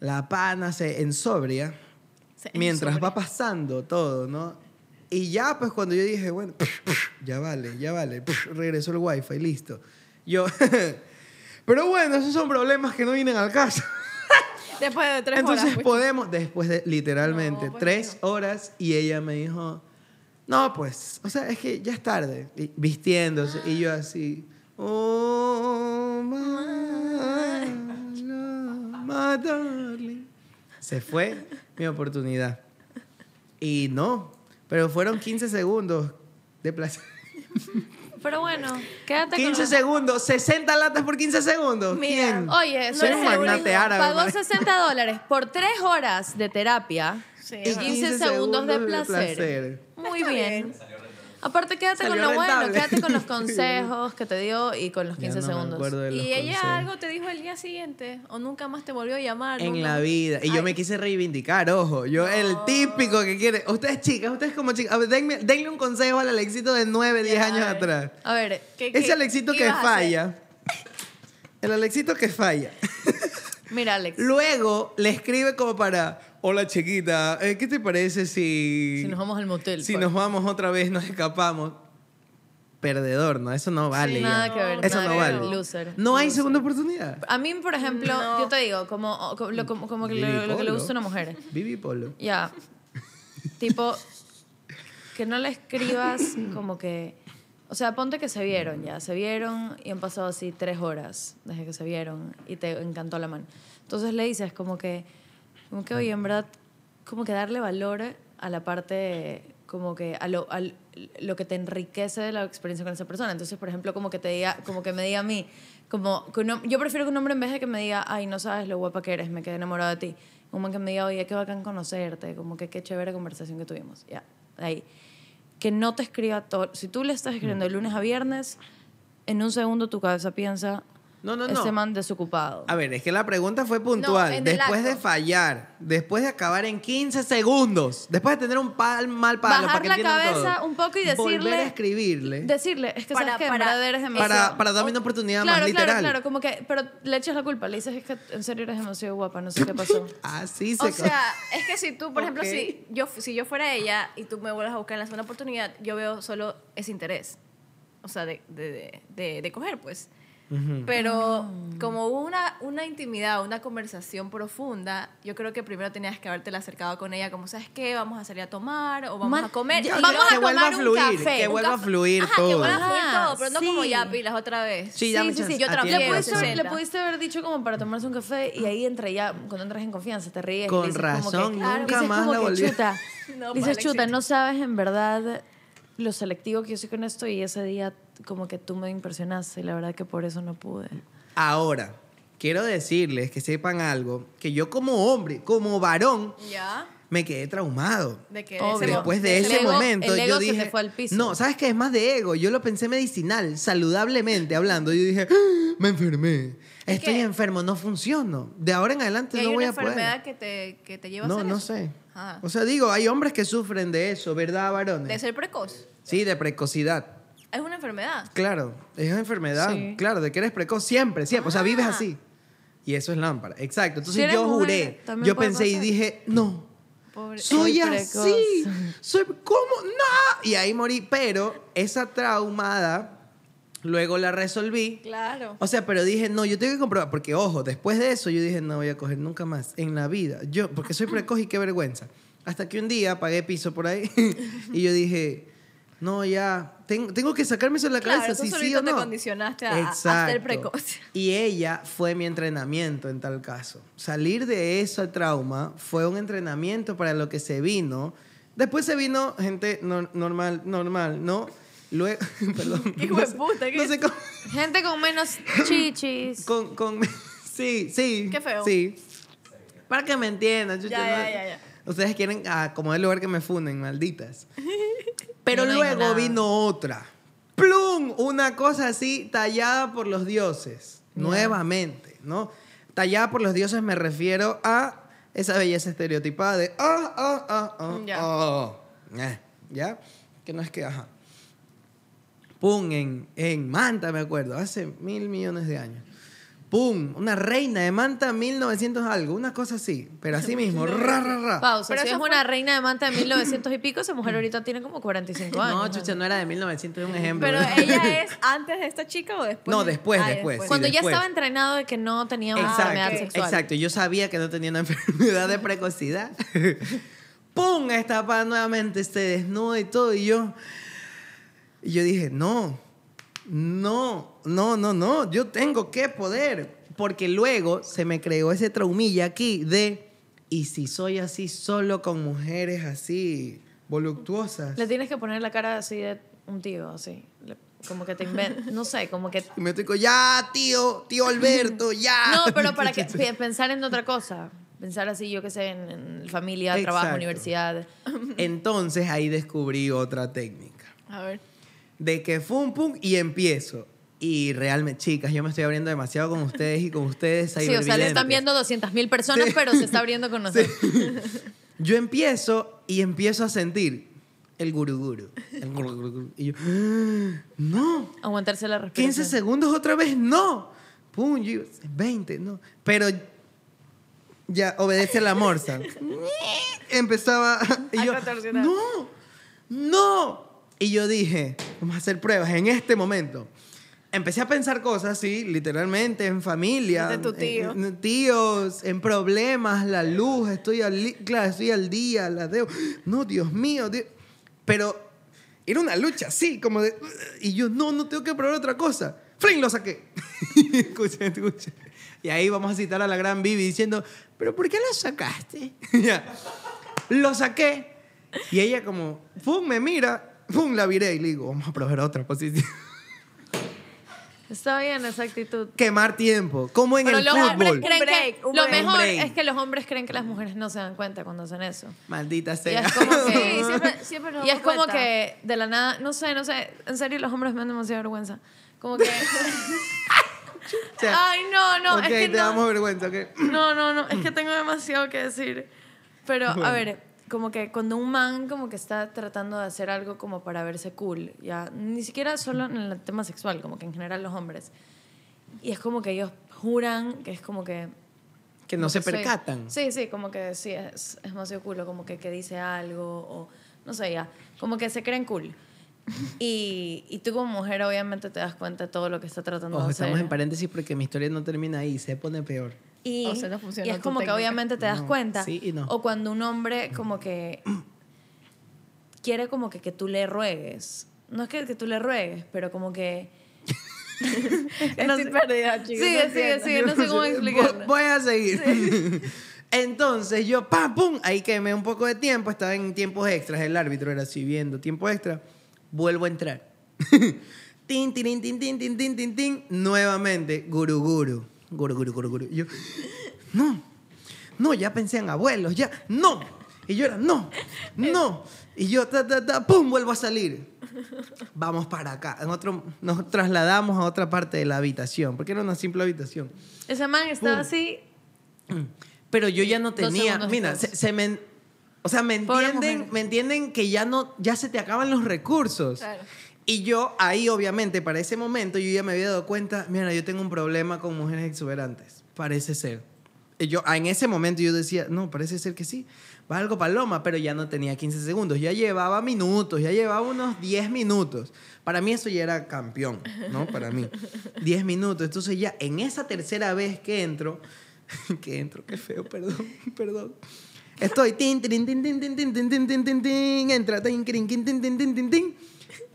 La pana se ensobria Se mientras ensobria. va pasando todo, ¿no? Y ya, pues cuando yo dije, bueno, ya vale, ya vale, regresó el wifi, listo. Yo, pero bueno, esos son problemas que no vienen al caso. Después de tres Entonces horas. pues. podemos, después de literalmente No, pues, tres horas, y ella me dijo, no, pues, o sea, es que ya es tarde, y vistiéndose, y yo así, oh, my, my darling. Se fue mi oportunidad. Y no, pero fueron 15 segundos de placer. Pero bueno, quédate 15 con segundos, 60 latas por 15 segundos. Mira, ¿Quién? Oye, No Soy no un magnate árabe. Pagó man. 60 dólares por 3 horas de terapia Sí, y es 15, verdad. segundos de 15 placer. segundos de placer. Muy Está bien. Aparte, quédate Salió con lo bueno, rentable. quédate con los consejos que te dio y con los Ya 15 no me segundos. acuerdo de los ¿Y ella consejos. algo te dijo el día siguiente? ¿O nunca más te volvió a llamar? En nunca la vida. Y yo me quise reivindicar, ojo. Yo, el típico que quiere. Ustedes chicas, ustedes como chicas. A ver, denme- denle un consejo al Alexito de 9, 10 Ya, años a atrás. A ver, ¿Qué- Ese qué- Alexito qué que falla. El Alexito que falla. mira, Alex. Luego le escribe como para. Hola chiquita, eh, ¿qué te parece si. Si nos vamos al motel. si pues. nos vamos otra vez, nos escapamos? Perdedor, ¿no? Eso no vale. ya. nada que ver. Eso nada no vale. Loser. No hay segunda oportunidad. A mí, por ejemplo, No. yo te digo, como, como, lo- como- como que lo, lo que le gusta a una mujer. Vivi Polo. Ya. tipo, que no le escribas como que, o sea, ponte que se vieron ya, se vieron y han pasado así tres horas desde que se vieron y te encantó la mano. Entonces le dices como que, como que, oye, en verdad, como que darle valor a la parte, como que a lo, al- lo que te enriquece de la experiencia con esa persona. Entonces, por ejemplo, como que te diga, como que me diga a mí, como, que un hom- yo prefiero que un hombre en vez de que me diga, ay, no sabes lo guapa que eres, me quedé enamorado de ti, como que me diga, oye, qué bacán conocerte, como que qué chévere conversación que tuvimos, ya, ahí. Que no te escriba todo, si tú le estás escribiendo de lunes a viernes, en un segundo tu cabeza piensa, No, no, no. este man desocupado. A ver, es que la pregunta fue puntual. No, después de fallar, después de acabar en 15 segundos, después de tener un pal, mal palo, Bajar para que la cabeza todo, un poco y Volver decirle- a escribirle Decirle, es que Para- sabes que para- verdad eres demasiado... para, para darme una oportunidad claro, más literal. Claro, claro, como que, pero le echas la culpa, le dices, es que en serio eres demasiado guapa, no sé qué pasó. Así se O sea, es que si tú, por ejemplo, si yo, si yo fuera ella y tú me vuelves a buscar en la segunda oportunidad, yo veo solo ese interés. O sea, de, de, de, de- de coger, pues. Pero como hubo una, una intimidad, una conversación profunda, yo creo que primero tenías que haberte acercado con ella, como, ¿sabes qué? Vamos a salir a tomar o vamos Man- a comer. ya, Y vamos que a vuelva a tomar un fluir, café, que vuelva a café. fluir Ajá, todo. que vuelva a fluir Ajá, todo, pero no como sí. ya pilas otra vez. Sí, dame chance. yo A trabajo tiempo. Le pudiste, haber, le 60. pudiste haber dicho como para tomarse un café y ahí entre ya, cuando entras en confianza, te ríes. y Con dices como que- razón, claro, nunca dices más como la que, Chuta, No, dices, chuta, no sabes en verdad lo selectivo que yo soy con esto y ese día como que tú me impresionaste y la verdad que por eso no pude. Ahora, quiero decirles que sepan algo, que yo como hombre, como varón, Ya. me quedé traumado. De ese- Después de El ese ego- momento, el ego yo se dije. te fue al piso. No, ¿sabes qué? Es más de ego. Yo lo pensé medicinal, saludablemente hablando. Yo dije, "Ah, me enfermé. Estoy que- enfermo, no funciono. De ahora en adelante hay no voy una a poder. enfermedad que te, que te lleva a No, hacer no eso. sé. O sea, digo, hay hombres que sufren de eso, ¿verdad, varones? De ser precoz. Sí, de precocidad. Es una enfermedad. Claro, es una enfermedad. Sí. Claro, de que eres precoz siempre, siempre. O sea, vives Ah. así. Y eso es lámpara. Exacto. Entonces Si yo juré, yo pensé y dije, no. Pobre- Soy así. Soy ¿cómo? No. Y ahí morí, pero esa traumada luego la resolví. Claro. O sea, pero dije, no, yo tengo que comprobar, porque ojo, después de eso yo dije, no voy a coger nunca más en la vida. Yo, porque soy precoz y qué vergüenza. Hasta que un día pagué piso por ahí y yo dije, no, ya, tengo, tengo que sacarme eso de la Claro, cabeza, si sí solito o te no. condicionaste a- a ser precoz. Y ella fue mi entrenamiento en tal caso. Salir de ese trauma fue un entrenamiento para lo que se vino. Después se vino gente nor- normal, normal, ¿no? Luego, perdón. Hijo de puta, ¿qué No es? sé cómo. Gente con menos chichis. Con, con, sí, sí. Qué feo. Sí. Para que me entiendan, chucha, Ya, ¿no? ya, ya, ya. Ustedes quieren ah, como el lugar que me funden, malditas. Pero no luego vino otra. ¡Plum! Una cosa así tallada por los dioses. Nuevamente, ¿no? Tallada por los dioses me refiero a esa belleza estereotipada de ah, ah, ah, ah, Ya. ah. Eh, ¿Ya? Que no es que, ajá. Pum, en, en Manta, me acuerdo, hace mil millones de años. Pum, una reina de Manta 1900 algo, una cosa así, pero así mismo, ra, ra, ra. Pausa. Pero si eso es fue- una reina de manta de 1900 y pico, esa mujer ahorita tiene como 45 años. No, chucha, no era de 1900, es un ejemplo. Pero ella es antes de esta chica o después. No, después, Ah, después, sí. Cuando ya después. estaba entrenado de que no tenía una Exacto, enfermedad sexual. exacto. Yo sabía que no tenía una enfermedad de precocidad. ¡Pum! Esta pa nuevamente se desnuda y todo. Y yo, y yo dije, no, no, no, no, no. Yo tengo que poder. Porque luego se me creó ese traumilla aquí de, ¿y si soy así solo con mujeres así voluptuosas? Le tienes que poner la cara así de un tío, así. Como que te inventa. No sé, como que. Y me estoy con, ya, tío, tío Alberto, ya. No, pero para que pe- pensar en otra cosa. Pensar así, yo qué sé, en, en familia, trabajo, universidad. Entonces ahí descubrí otra técnica. A ver. De que fum, pum, y empiezo. Y realmente, chicas, yo me estoy abriendo demasiado con ustedes y con ustedes. Sí, o sea, le están viendo 200 mil personas, Sí. pero se está abriendo con nosotros. Yo empiezo y empiezo a sentir el guruguru. El guruguru. Y yo, "Ah, no. Aguantarse la respiración. 15 segundos otra vez, no. Pum, yo, 20, no. Pero ya obedece a la morsa. Empezaba. Y yo, no, no. Y yo dije, vamos a hacer pruebas en este momento. empecé a pensar cosas, sí, literalmente, en familia. De tu tío. En, en tíos, en problemas, la luz, estoy al, claro, estoy al día, la debo. No, Dios mío. Dios- Pero era una lucha, sí, como de... Y yo, no, no tengo que probar otra cosa. ¡Fling! Lo saqué. escucha, escucha. Y ahí vamos a citar a la gran Bibi diciendo, ¿pero por qué lo sacaste? Ya. Lo saqué. Y ella como, ¡pum! Me mira, ¡pum! La viré y le digo, vamos a probar otra posición. Está bien esa actitud. Quemar tiempo, como en Pero el los hombres fútbol. creen Un break, que lo break. mejor es que los hombres creen que las mujeres no se dan cuenta cuando hacen eso. Maldita Y sea. es como que Sí, siempre, siempre nos y es como cuenta. que de la nada, no sé, no sé, en serio los hombres me dan demasiada vergüenza. Como que O sea, Ay, no, no, ok, es que te no. damos vergüenza, ok. No, no, no, es que tengo demasiado que decir. Pero, a Bueno. ver, como que cuando un man como que está tratando de hacer algo como para verse cool, ya, ni siquiera solo en el tema sexual, como que en general los hombres. Y es como que ellos juran que es como que... Que no se que soy- percatan. Sí, sí, como que sí, es, es demasiado cool, o como que, que dice algo, o no sé, ya, como que se creen cool. Y, y tú como mujer obviamente te das cuenta de todo lo que está tratando Ojo, de hacer. estamos en paréntesis porque mi historia no termina ahí, se pone peor. Y, o sea, no y es como técnica. que obviamente te das no, cuenta. Sí y no. O cuando un hombre como que quiere como que, que tú le ruegues. No es que, que tú le ruegues, pero como que... no Estoy perdida, chicos. Sigue, sigue, sigue. No sé cómo explicarlo. Voy a seguir. Sí. Entonces yo, pam, pum, ahí quemé un poco de tiempo. Estaba en tiempos extras. El árbitro era así viendo tiempo extra. Vuelvo a entrar. tin, tin, tin, tin, tin, tin, tin, tin. Nuevamente, guru, guru guru, guru, guru, guru. Y yo, no, no, ya pensé en abuelos, ya, no. Y yo era, no, no. Y yo, ta, ta, ta, pum, vuelvo a salir. Vamos para acá. En otro, nos trasladamos a otra parte de la habitación, porque era una simple habitación. Ese man estaba Pum. así... Pero yo ya no tenía, mira, se, se me, o sea, me entienden, me entienden que ya no, ya se te acaban los recursos. Claro. Y yo ahí, obviamente, para ese momento, yo ya me había dado cuenta, mira, yo tengo un problema con mujeres exuberantes, parece ser. Y yo, ah, en ese momento yo decía, no, parece ser que sí, va algo paloma, pero ya no tenía 15 segundos, ya llevaba minutos, ya llevaba unos 10 minutos. Para mí eso ya era campeón, ¿no? Para mí. 10 minutos. Entonces ya en esa tercera vez que entro, que entro, qué feo, perdón, perdón. Estoy tin, tin, tin, tin, tin, tin, tin, tin, tin, tin, tin, entra, tin, tin, tin, tin, tin, tin, tin, tin.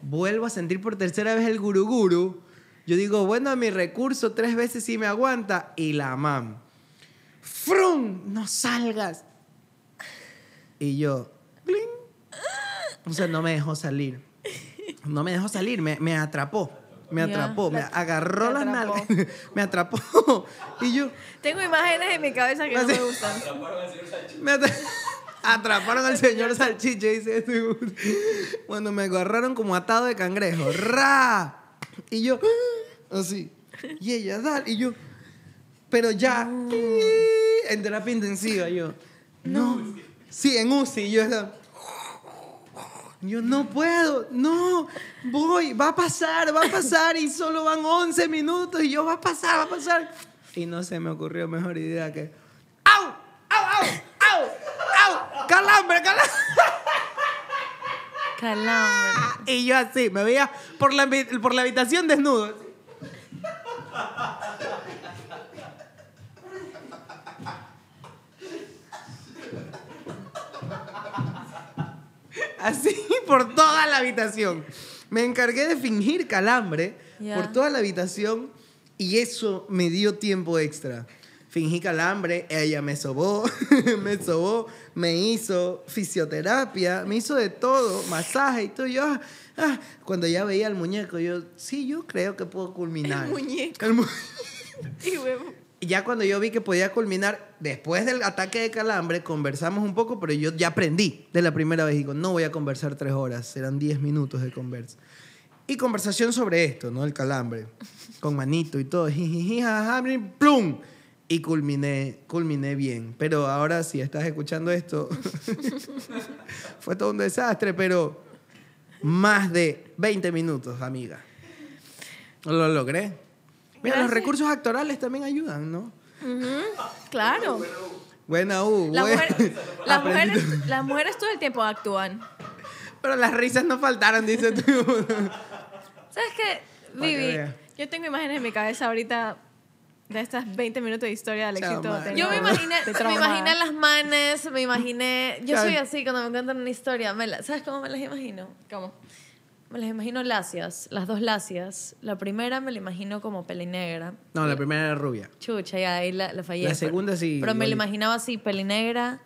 Vuelvo a sentir por tercera vez el guru guru. Yo digo, bueno, mi recurso tres veces sí me aguanta. Y la mam. ¡Frum! No salgas. Y yo, ¡bling! O sea, no me dejó salir. No me dejó salir, me, me atrapó. Me atrapó, me agarró las nalgas. Me atrapó. Y yo, Tengo imágenes en mi cabeza que no me gustan. Me atra- atraparon al señor salchicha, dice este. Cuando me agarraron como atado de cangrejo. ¡Ra! Y yo, así. Y ella, dale. Y yo, pero ya. En terapia intensiva, yo. No. Sí, en UCI. Y yo. Yo no puedo, no, voy, va a pasar, va a pasar y solo van 11 minutos y yo va a pasar, va a pasar. Y no se me ocurrió mejor idea que, ¡au! ¡au! ¡au! ¡Calambre, calambre! Calambre. Y yo así, me veía por la, por la habitación desnudo. Así por toda la habitación. Me encargué de fingir calambre por toda la habitación y eso me dio tiempo extra. Fingí calambre, ella me sobó, me sobó, me hizo fisioterapia, me hizo de todo, masaje y todo. Yo, ah, ah. cuando ya veía al muñeco, yo, sí, yo creo que puedo culminar. El muñeco. El mu- Y huevo. ya cuando yo vi que podía culminar, después del ataque de calambre, conversamos un poco, pero yo ya aprendí de la primera vez. Digo, no voy a conversar tres horas, serán diez minutos de conversa. Y conversación sobre esto, ¿no? El calambre, con manito y todo, jijiji, plum. Y culminé, culminé bien. Pero ahora si estás escuchando esto, fue todo un desastre, pero más de 20 minutos, amiga. Lo logré. Mira, los recursos actorales también ayudan, ¿no? Claro. Buena U. Buena. mujeres, las, mujeres, las mujeres todo el tiempo actúan. Pero las risas no faltaron, dice tú. ¿Sabes qué, que Vivi? Yo tengo imágenes en mi cabeza ahorita de estas 20 minutos de historia del Chao, éxito. madre. tengo- Yo me imaginé, me imaginé las manes, me imaginé. Yo soy así cuando me cuentan una historia. me la- ¿Sabes cómo me las imagino? ¿Cómo? Me las imagino lacias, las dos lacias. La primera me la imagino como pelinegra. No, la primera era rubia. Chucha, ya ahí la, la fallé. La pero- segunda sí, Pero me la imaginaba así, pelinegra,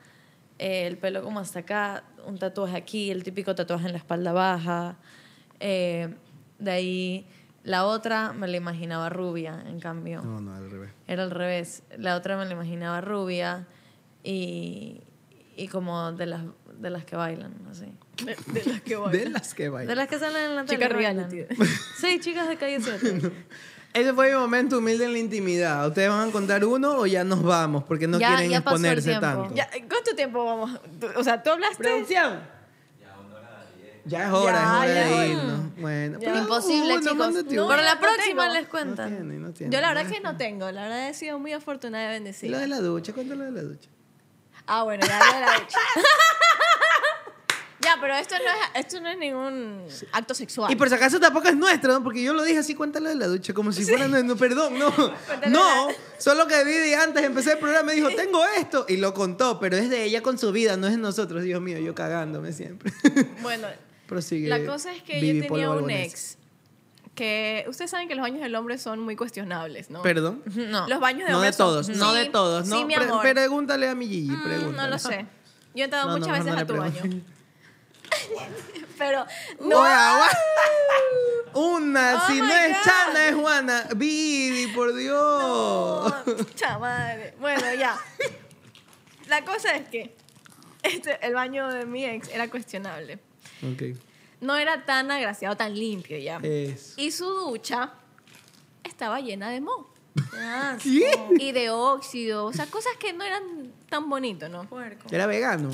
eh, el pelo como hasta acá, un tatuaje aquí, el típico tatuaje en la espalda baja. eh, de ahí, la otra me la imaginaba rubia, en cambio. No, no, al revés. Era al revés. La otra me la imaginaba rubia y, y como de las, de las que bailan, así. De, de las que voy. De las que De bailan. las que salen en la Chicas tele. bailan. reality. Sí, chicas de calle 7. Ese fue mi momento humilde en la intimidad. ¿Ustedes van a contar uno o ya nos vamos? Porque no Ya- quieren ya pasó el exponerse tiempo. tanto. Ya, ¿Cuánto tiempo vamos? O sea, tú hablaste. Producción. Ya es hora, Ya, es hora ya es de irnos. Bueno, pero Imposible, uno, chicos. No. Pero la no próxima tengo. les tiene, no tiene. Yo la verdad que no tengo. La verdad he sido muy afortunada y Y bendecida. lo de la ducha, cuéntalo de la ducha. Ah, bueno, ya lo de la ducha. ya, pero esto no es, esto no es ningún acto sexual. Y por si acaso tampoco es nuestro, ¿no? Porque yo lo dije así, cuéntalo de la ducha, como si fuera, no, no, perdón, no. No, solo que Vivi antes empecé el programa me dijo, tengo esto, y lo contó, pero es de ella con su vida, no es de nosotros, Dios mío, yo cagándome siempre. Bueno, Prosigue. la cosa es que Vivi yo tenía un ex que ustedes saben que los baños del hombre son muy cuestionables, ¿no? Perdón. No. Los baños de No hombre de todos, son- no Sí, de todos, ¿no? Sí, mi Pre- amor. pregúntale a mi Gigi, Mm, pregúntale. no lo sé. Yo he entrado No, no, muchas mejor veces no a tu preguntes. baño. Pero No. no. Una, Oh si my no es God. Chana, es Juana. Vivi, por Dios. Pucha madre. Bueno, ya. La cosa es que este, el baño de mi ex era cuestionable. Ok. No era tan agraciado, tan limpio ya. Es. Y su ducha estaba llena de moho. ¿Qué? Y de óxido. O sea, cosas que no eran tan bonitos, ¿no? puerco. Era vegano.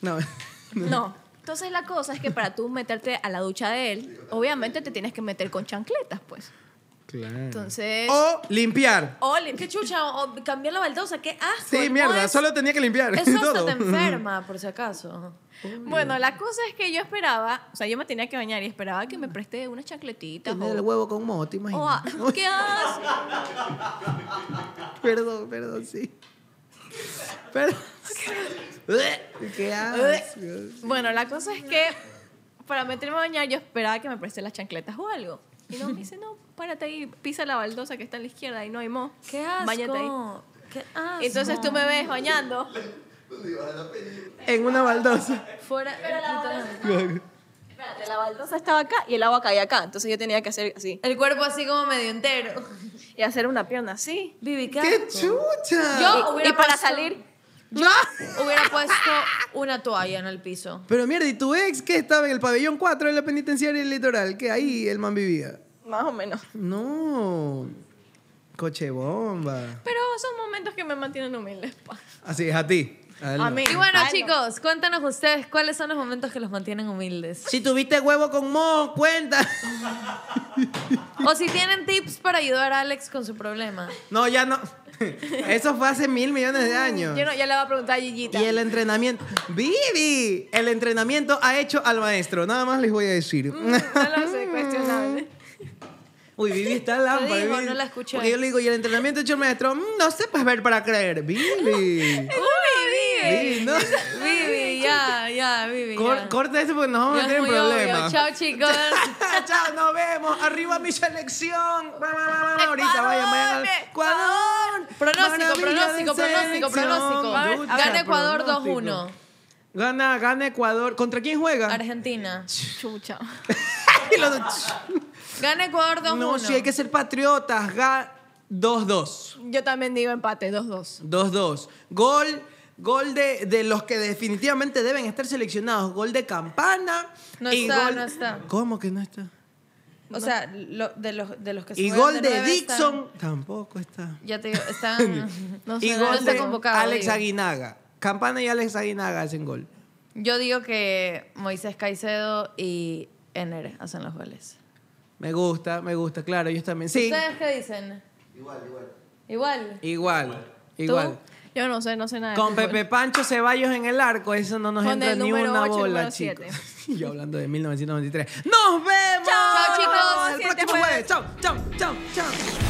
No. No. Entonces la cosa es que para tú meterte a la ducha de él, obviamente te tienes que meter con chancletas, pues. Claro. Entonces... O limpiar. o ¿Qué limpi- chucha? O cambiar la baldosa, qué asco. Sí, mierda, es- solo tenía que limpiar. Eso hasta todo. te enferma, por si acaso. Bueno, la cosa es que yo esperaba, o sea, yo me tenía que bañar y esperaba que me preste unas chancletitas. Tener o- el huevo con moho, ¿te o imaginas? a- ¿Qué haces? Perdón, perdón, sí. Perdón. ¿Qué haces? Bueno, la cosa es que para meterme a bañar yo esperaba que me preste las chancletas o algo. Y no, me dice, no, párate ahí, pisa la baldosa que está a la izquierda y no hay mo. Qué asco. Báñate ahí. Qué asco. Entonces tú me ves bañando. En una baldosa. Fuera. Espérate, la baldosa estaba acá y el agua caía acá. Entonces yo tenía que hacer así. El cuerpo así como medio entero. Y hacer una pierna así. Vivi, qué ¡Qué asco. chucha! Yo Y- hubiera y para puesto- salir, Hubiera puesto una toalla en el piso. Pero mierda, ¿y tu ex que estaba en el pabellón 4 de la penitenciaria del litoral? Que ahí el man vivía. más o menos. No. Coche bomba. Pero son momentos que me mantienen humilde. pa. Así es, a ti. A él no. A mí. Y bueno, chicos, cuéntanos ustedes cuáles son los momentos que los mantienen humildes. Si tuviste huevo con moho, cuenta. O si tienen tips para ayudar a Alex con su problema. No, ya no. Eso fue hace mil millones de años. Yo no, ya le voy a preguntar a Gigita. Y el entrenamiento. ¡Vivi! El entrenamiento ha hecho al maestro. Nada más les voy a decir. No lo sé, cuestionable. Uy, Vivi está lámpara. digo? Vivi. No la escuché. Porque yo le digo, y el entrenamiento ha hecho el maestro. "Mm, no sepas ver para creer. Vivi. ¡Uy, Vivi, no. Vivi, ya, ya, Vivi. Cor- ya. corta eso porque nos vamos a Ya meter es en muy obvio. problemas. Chao, chicos. Chao, nos vemos. Arriba mi selección. Ahorita vayan, vayan al Ecuador. Pronóstico, Maravilla de pronóstico, pronóstico, pronóstico. Ducha, Gana Ecuador pronóstico. 2-1. Gana, gana Ecuador. ¿Contra quién juega? Argentina. Chucha. Y los- Gana Ecuador 2-1. No, sí, hay que ser patriotas. Ga 2-2. Yo también digo empate, 2-2. 2-2. Gol, gol de, de los que definitivamente deben estar seleccionados. Gol de Campana. No y está, gol- no está. ¿Cómo que no está? O sea, lo- de, los, de los que se Y gol de Dixon. Tampoco está. ya te digo, están. No y sé, gol no está de convocado, Alex digo. Aguinaga. Campana y Alex Aguinaga hacen gol. Yo digo que Moisés Caicedo y Ener hacen los goles. Me gusta, me gusta, claro, ellos también. Sí, ¿Ustedes qué dicen? Igual, igual. igual, igual. Yo no sé, no sé nada. Con. Pepe Pancho Ceballos en el arco, eso no nos Con entra el ni número una el bola, número chicos. Yo hablando de 1993. ¡Nos vemos! Chao, chicos. El próximo jueves. Chao, chao, chao. chao.